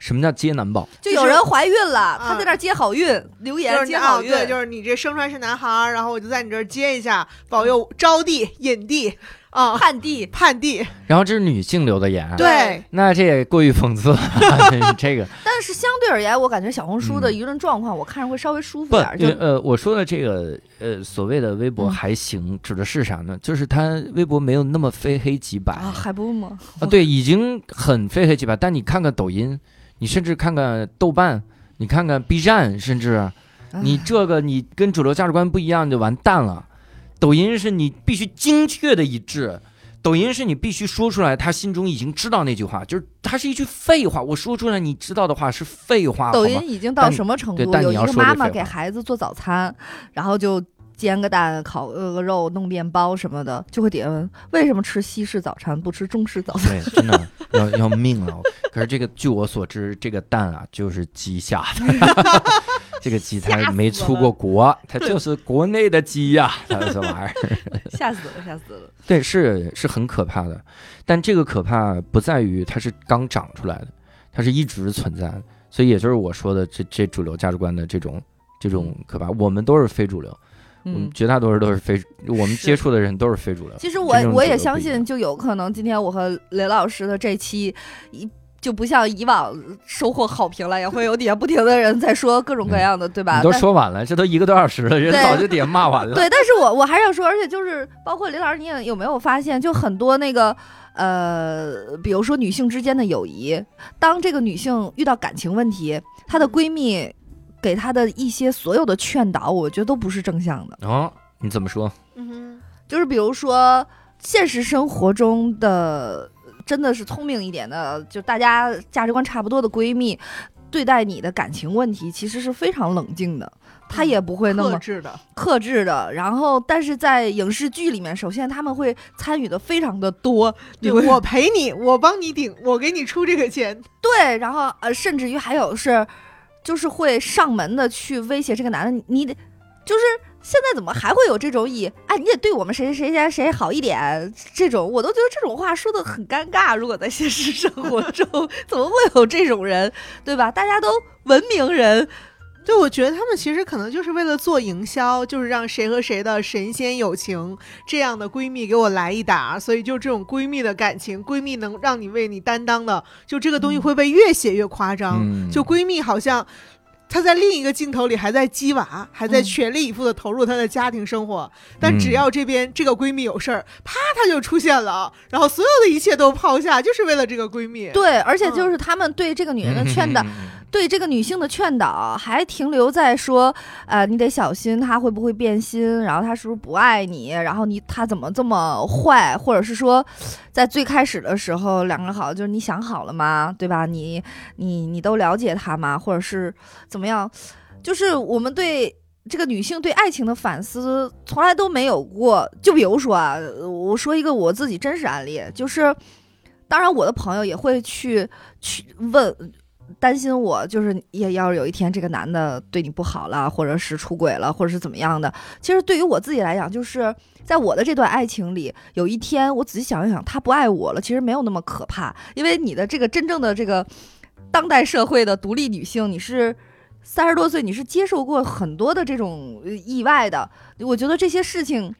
什么叫接男宝？就有人怀孕了，他在那接好运，留言接好运。对，就是你这生出来是男孩，然后我就在你这儿接一下，保佑招娣、引娣啊，盼娣、盼娣。然后这是女性留的言，对，那这也过于讽刺了。这个，但是相对而言，我感觉小红书的舆论状况，我看着会稍微舒服点。就呃，我说的这个呃，所谓的微博还行，指的是啥呢？就是它微博没有那么非黑即白啊，还不吗？啊，对，已经很非黑即白。但你看看抖音。你甚至看看豆瓣，你看看 B 站，甚至你这个你跟主流价值观不一样就完蛋了。抖音是你必须精确的一致，抖音是你必须说出来，他心中已经知道那句话，就是它是一句废话。我说出来你知道的话是废话。抖音已经到什么程度？有一个妈妈给孩子做早餐，然后就。煎个蛋，烤个肉，弄面包什么的，就会点问为什么吃西式早餐不吃中式早餐？对，真的要要命了。可是这个，据我所知，这个蛋啊就是鸡下的，这个鸡它没出过国，它就是国内的鸡呀，它这玩意儿。吓死了，吓死了。对，是是很可怕的，但这个可怕不在于它是刚长出来的，它是一直存在的。所以也就是我说的这这主流价值观的这种这种可怕，我们都是非主流，我们嗯。绝大多数都是非，我们接触的人都是非主流。其实我我也相信，就有可能今天我和雷老师的这期一。就不像以往收获好评了，也会有底下不停的人在说各种各样的，对吧？都说晚了，这都一个多小时了，人早就底下骂完了。对，但是我我还是要说，而且就是包括雷老师，你也有没有发现，就很多那个呃，比如说女性之间的友谊，当这个女性遇到感情问题，她的闺蜜给他的一些所有的劝导，我觉得都不是正向的。哦，你怎么说？嗯就是比如说现实生活中的真的是聪明一点的，就大家价值观差不多的闺蜜，对待你的感情问题其实是非常冷静的，她也不会，那么克制的，克制的。然后，但是在影视剧里面，首先他们会参与的非常的多，对我陪你，我帮你顶，我给你出这个钱，对，然后呃，甚至于还有是，就是会上门的去威胁这个男的，你得就是。现在怎么还会有这种以哎，你得对我们谁谁谁谁好一点这种，我都觉得这种话说的很尴尬。如果在现实生活中，怎么会有这种人，对吧？大家都文明人，对，我觉得他们其实可能就是为了做营销，就是让谁和谁的神仙友情这样的闺蜜给我来一打，所以就这种闺蜜的感情，闺蜜能让你为你担当的，就这个东西会被越写越夸张。嗯，就闺蜜好像她在另一个镜头里还在鸡娃，还在嗯。全力以赴的投入她的家庭生活，但嗯。只要这边这个闺蜜有事儿，啪，她就出现了，然后所有的一切都抛下，就是为了这个闺蜜。对，而且就是他们对这个女人的 劝导，对这个女性的劝导还停留在说，呃，你得小心她会不会变心，然后她是不是不爱你，然后你她怎么这么坏，或者是说，在最开始的时候两个人好，就是你想好了吗？对吧？你你你都了解她吗？或者是怎么样？就是我们对。这个女性对爱情的反思从来都没有过。就比如说啊，我说一个我自己真实案例，就是，当然我的朋友也会去去问，担心我就是也要是有一天这个男的对你不好了，或者是出轨了，或者是怎么样的。其实对于我自己来讲，就是在我的这段爱情里，有一天我仔细想一想，他不爱我了，其实没有那么可怕，因为你的这个真正的这个当代社会的独立女性，你是。三十多岁，你是接受过很多的这种意外的，我觉得这些事情，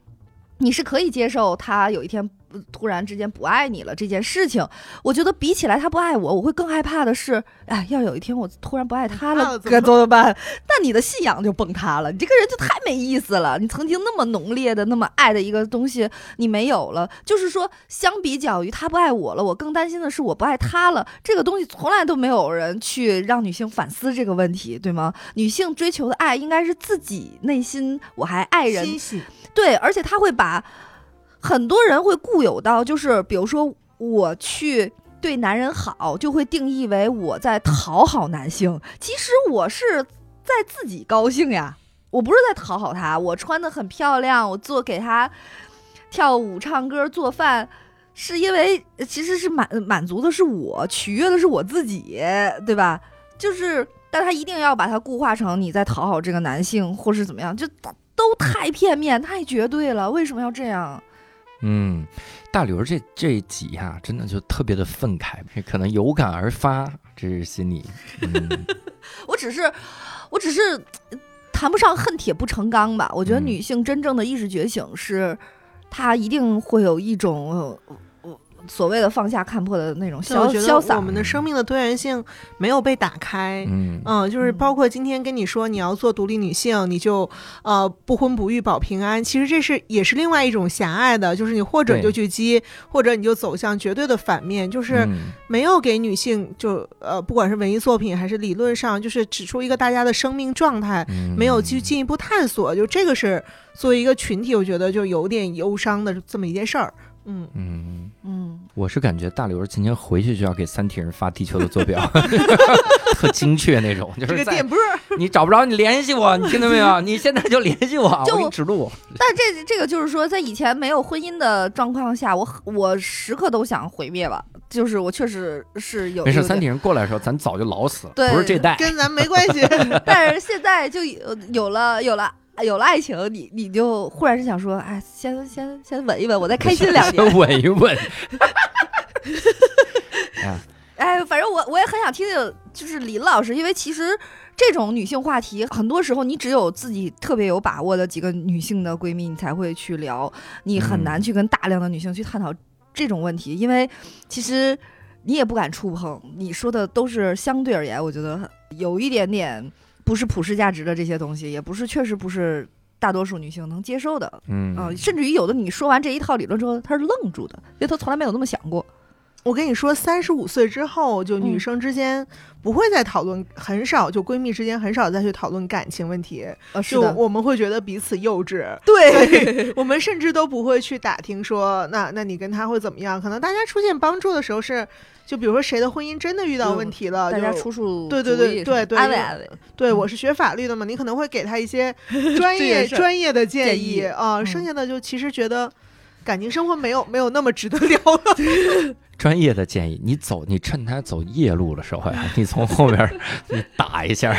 你是可以接受。他有一天突然之间不爱你了这件事情，我觉得比起来他不爱我，我会更害怕的是，哎，要有一天我突然不爱他了，该怎么办？那你的信仰就崩塌了，你这个人就太没意思了。你曾经那么浓烈的、那么爱的一个东西，你没有了。就是说，相比较于他不爱我了，我更担心的是我不爱他了。这个东西从来都没有人去让女性反思这个问题，对吗？女性追求的爱应该是自己内心我还爱人，对，而且他会把很多人会固有到，就是比如说我去对男人好，就会定义为我在讨好男性。其实我是在自己高兴呀，我不是在讨好他。我穿的很漂亮，我做给他跳舞、唱歌、做饭。是因为其实是满满足的是我，取悦的是我自己，对吧？就是，但他一定要把它固化成你在讨好这个男性，或是怎么样，就都太片面、太绝对了。为什么要这样？嗯，大刘这这一集啊、真的就特别的愤慨，可能有感而发，这是心里，嗯 我只是，我只是呃谈不上恨铁不成钢吧。我觉得嗯女性真正的意识觉醒是，她一定会有一种。所谓的放下看破的那种潇潇洒得我，们的生命的多元性没有被打开。嗯嗯，就是嗯包括今天跟你说你要做独立女性，你就呃不婚不育保平安。其实这是也是另外一种狭隘的，就是你或者就去激，或者你就走向绝对的反面，就是嗯没有给女性就呃不管是文艺作品还是理论上，就是指出一个大家的生命状态，嗯没有去进一步探索。就这个是作为一个群体，我觉得就有点忧伤的这么一件事儿。嗯，嗯，嗯，我是感觉大刘今天回去就要给三体人发地球的坐标，特精确那种，就是这个电波，你找不着你联系我，你听到没有？你现在就联系我，就我给你指路。但这这个就是说，在以前没有婚姻的状况下，我我时刻都想毁灭吧。就是我确实是有没事，三体人过来的时候，咱早就老死了，对不是这代。跟咱没关系。但是现在就有有了有了有了爱情，你你就忽然是想说，哎，先先先稳一稳，我再开心两年。稳一稳。啊，哎，反正我我也很想听听，就是林老师，因为其实这种女性话题，很多时候你只有自己特别有把握的几个女性的闺蜜，你才会去聊，你很难去跟大量的女性去探讨这种问题，因为其实你也不敢触碰，你说的都是相对而言，我觉得有一点点不是普世价值的这些东西，也不是确实不是大多数女性能接受的，嗯啊、甚至于有的你说完这一套理论之后，她是愣住的，因为她从来没有那么想过。我跟你说，三十五岁之后，就女嗯生之间不会再讨论，很少就闺蜜之间很少再去讨论感情问题，呃，是就的，我们会觉得彼此幼稚。对，我们甚至都不会去打听说，那那你跟他会怎么样？可能大家出现帮助的时候是，就比如说谁的婚姻真的遇到问题了，大家就出出对对对对对安慰安慰。对，我是学法律的嘛，你可能会给他一些 专业专业的建建议啊、嗯剩下的就其实觉得感情生活没有没有那么值得聊了。专业的建议，你走，你趁他走夜路的时候呀，你从后边你 打一下，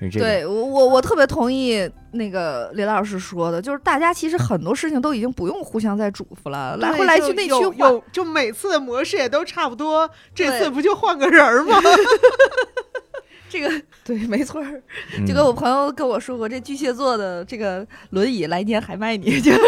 是这个。对我我我特别同意那个李老师说的，就是大家其实很多事情都已经不用互相再嘱咐了，来回来去那有句话，有就每次的模式也都差不多，这次不就换个人儿吗？这个对，没错儿。嗯就跟我朋友跟我说过，这巨蟹座的这个轮椅来年还卖你，就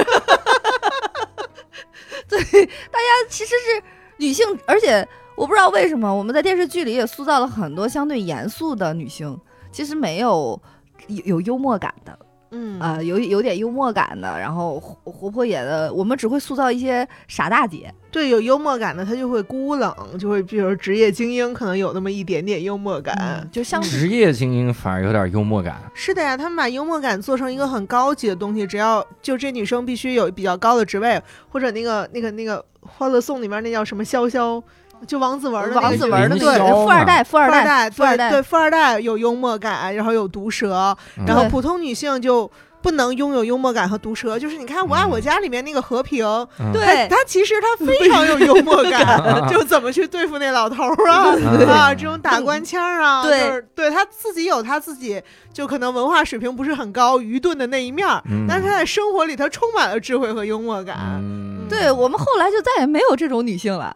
对大家其实是女性，而且我不知道为什么我们在电视剧里也塑造了很多相对严肃的女性，其实没有有有幽默感的。嗯啊、有有点幽默感的，然后活活泼野的，我们只会塑造一些傻大姐。对，有幽默感的他就会孤冷，就会比如职业精英可能有那么一点点幽默感。嗯，就像职业精英反而有点幽默感，是的呀，他们把幽默感做成一个很高级的东西，只要就这女生必须有比较高的职位，或者那个那个那个《欢乐颂》里面那叫什么潇潇，就王子文的王子文的那凌个霄嘛富二代，富富二代，富二代，对对，富二代有幽默感，然后有毒舌，然后普通女性就。不能拥有幽默感和毒舌，就是你看《我爱我嗯家》里面那个和平，嗯对他他其实他非常有幽默感，就怎么去对付那老头儿啊嗯啊，这种打官腔儿啊，对就是对他自己有他自己就可能文化水平不是很高、愚钝的那一面但是他在生活里他充满了智慧和幽默感。嗯对我们后来就再也没有这种女性了，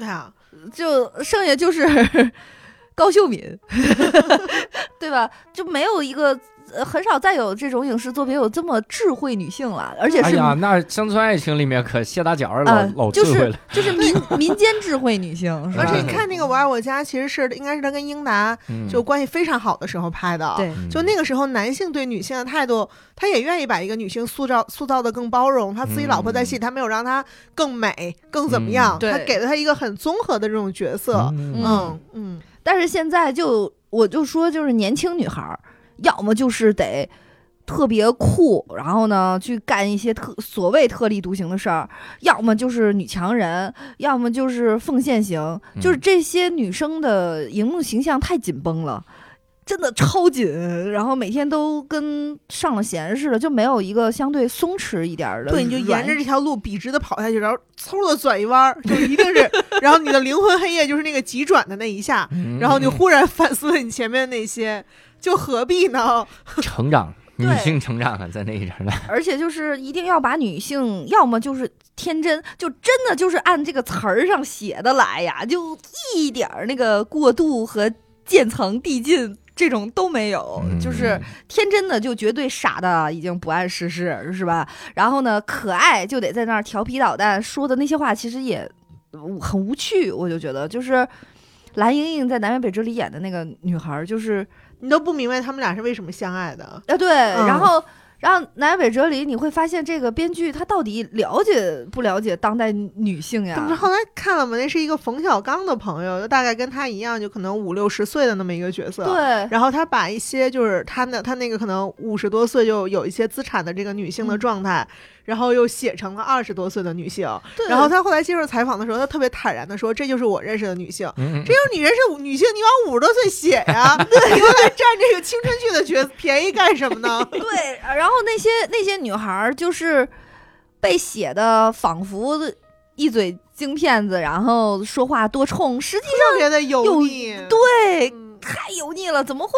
对啊，就剩下就是 高秀敏，对吧？就没有一个。呃，很少再有这种影视作品有这么智慧女性了，而且是、哎呀，那《乡村爱情》里面可谢大脚儿老、呃就是老智慧了，就是民 民间智慧女性，而且你嗯看那个《我爱我家》，其实是应该是他跟英达嗯就关系非常好的时候拍的。对，嗯就那个时候，男性对女性的态度，他也愿意把一个女性塑造塑造的更包容。他自己老婆在戏，他没有让她更美、更怎么样，他给了她一个很综合的这种角色。嗯嗯嗯，但是现在就我就说，就是年轻女孩儿，要么就是得特别酷，然后呢去干一些特所谓特立独行的事儿，要么就是女强人，要么就是奉献型，就是嗯这些女生的荧幕形象太紧绷了。真的超紧，然后每天都跟上了弦似的，就没有一个相对松弛一点儿的对，你就沿着这条路笔直的跑下去，然后嗖的转一弯儿，就一定是，然后你的灵魂黑夜就是那个急转的那一下，嗯然后你忽然反思了你前面那些，就何必呢？成长，女性成长了，在那一阵儿，而且就是一定要把女性，要么就是天真，就真的就是按这个词儿上写的来呀，就一点儿那个过度和渐层递进这种都没有，嗯就是天真的就绝对傻的已经不谙世事，是吧？然后呢，可爱就得在那儿调皮捣蛋，说的那些话其实也很无趣，我就觉得就是。蓝盈莹在《南辕北辙》里演的那个女孩儿，就是你都不明白他们俩是为什么相爱的。啊，对，嗯然后。然后《南辕北哲理，你会发现这个编剧他到底了解不了解当代女性呀？这不是后来看了吗？那是一个冯小刚的朋友，就大概跟他一样，就可能五六十岁的那么一个角色。。对，然后他把一些就是他那他那个可能五十多岁就有一些资产的这个女性的嗯状态，然后又写成了二十多岁的女性。对然后他后来接受采访的时候，他特别坦然的说：“这就是我认识的女性。”嗯，这就是你认识女性，你往五十多岁写呀，你又来占这个青春剧的角便宜干什么呢？对，然后那些那些女孩儿就是被写的仿佛一嘴京片子，然后说话多冲，实际特别的油腻。对嗯太油腻了，怎么会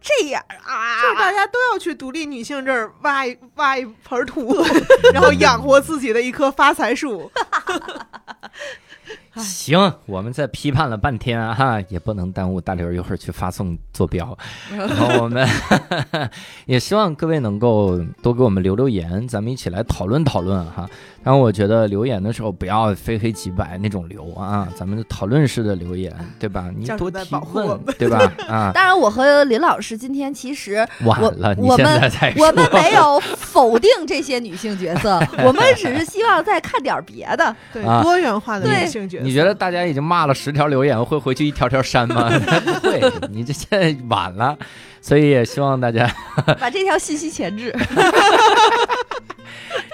这样啊？就是大家都要去独立女性这儿挖一挖一盆土，然后养活自己的一棵发财树。行，我们在批判了半天啊，哈，也不能耽误大刘一会儿去发送坐标。然后我们 也希望各位能够多给我们留留言，咱们一起来讨论讨论哈。然后我觉得留言的时候不要非黑即白那种留啊，咱们讨论式的留言，对吧？你多提问，对吧？啊，当然，我和林老师今天其实晚了，我们我们没有否定这些女性角色，我们只是希望再看点别的，对多元化的女性角色。你觉得大家已经骂了十条留言，会回去一条条删吗？不会，你这现在晚了，所以也希望大家把这条信息前置。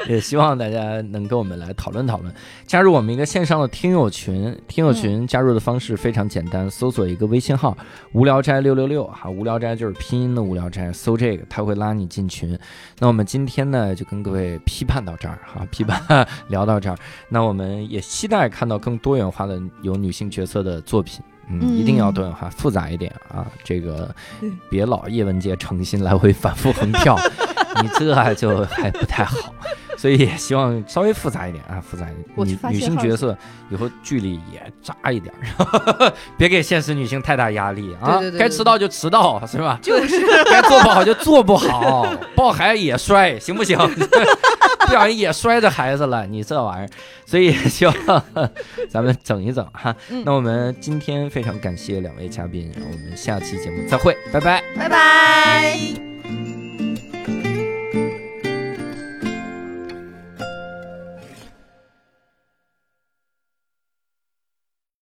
也希望大家能跟我们来讨论讨论，加入我们一个线上的听友群。听友群加入的方式非常简单，搜索一个微信号“无聊斋六六六”哈，无聊斋就是拼音的无聊斋，搜这个他会拉你进群。那我们今天呢就跟各位批判到这儿哈，批判 聊到这儿。那我们也期待看到更多元化的有女性角色的作品，嗯，一定要多元化，复杂一点啊，这个 别老叶文洁诚心来回反复横跳。你这就还不太好，所以也希望稍微复杂一点啊，复杂一点。女女性角色以后剧里也扎一点，别给现实女性太大压力啊。该迟到就迟到，是吧？就是。该做不好就做不好，抱孩子也摔，行不行？不小心也摔着孩子了，你这玩意儿。所以希望咱们整一整哈。那我们今天非常感谢两位嘉宾，然后我们下期节目再会，拜拜，拜拜。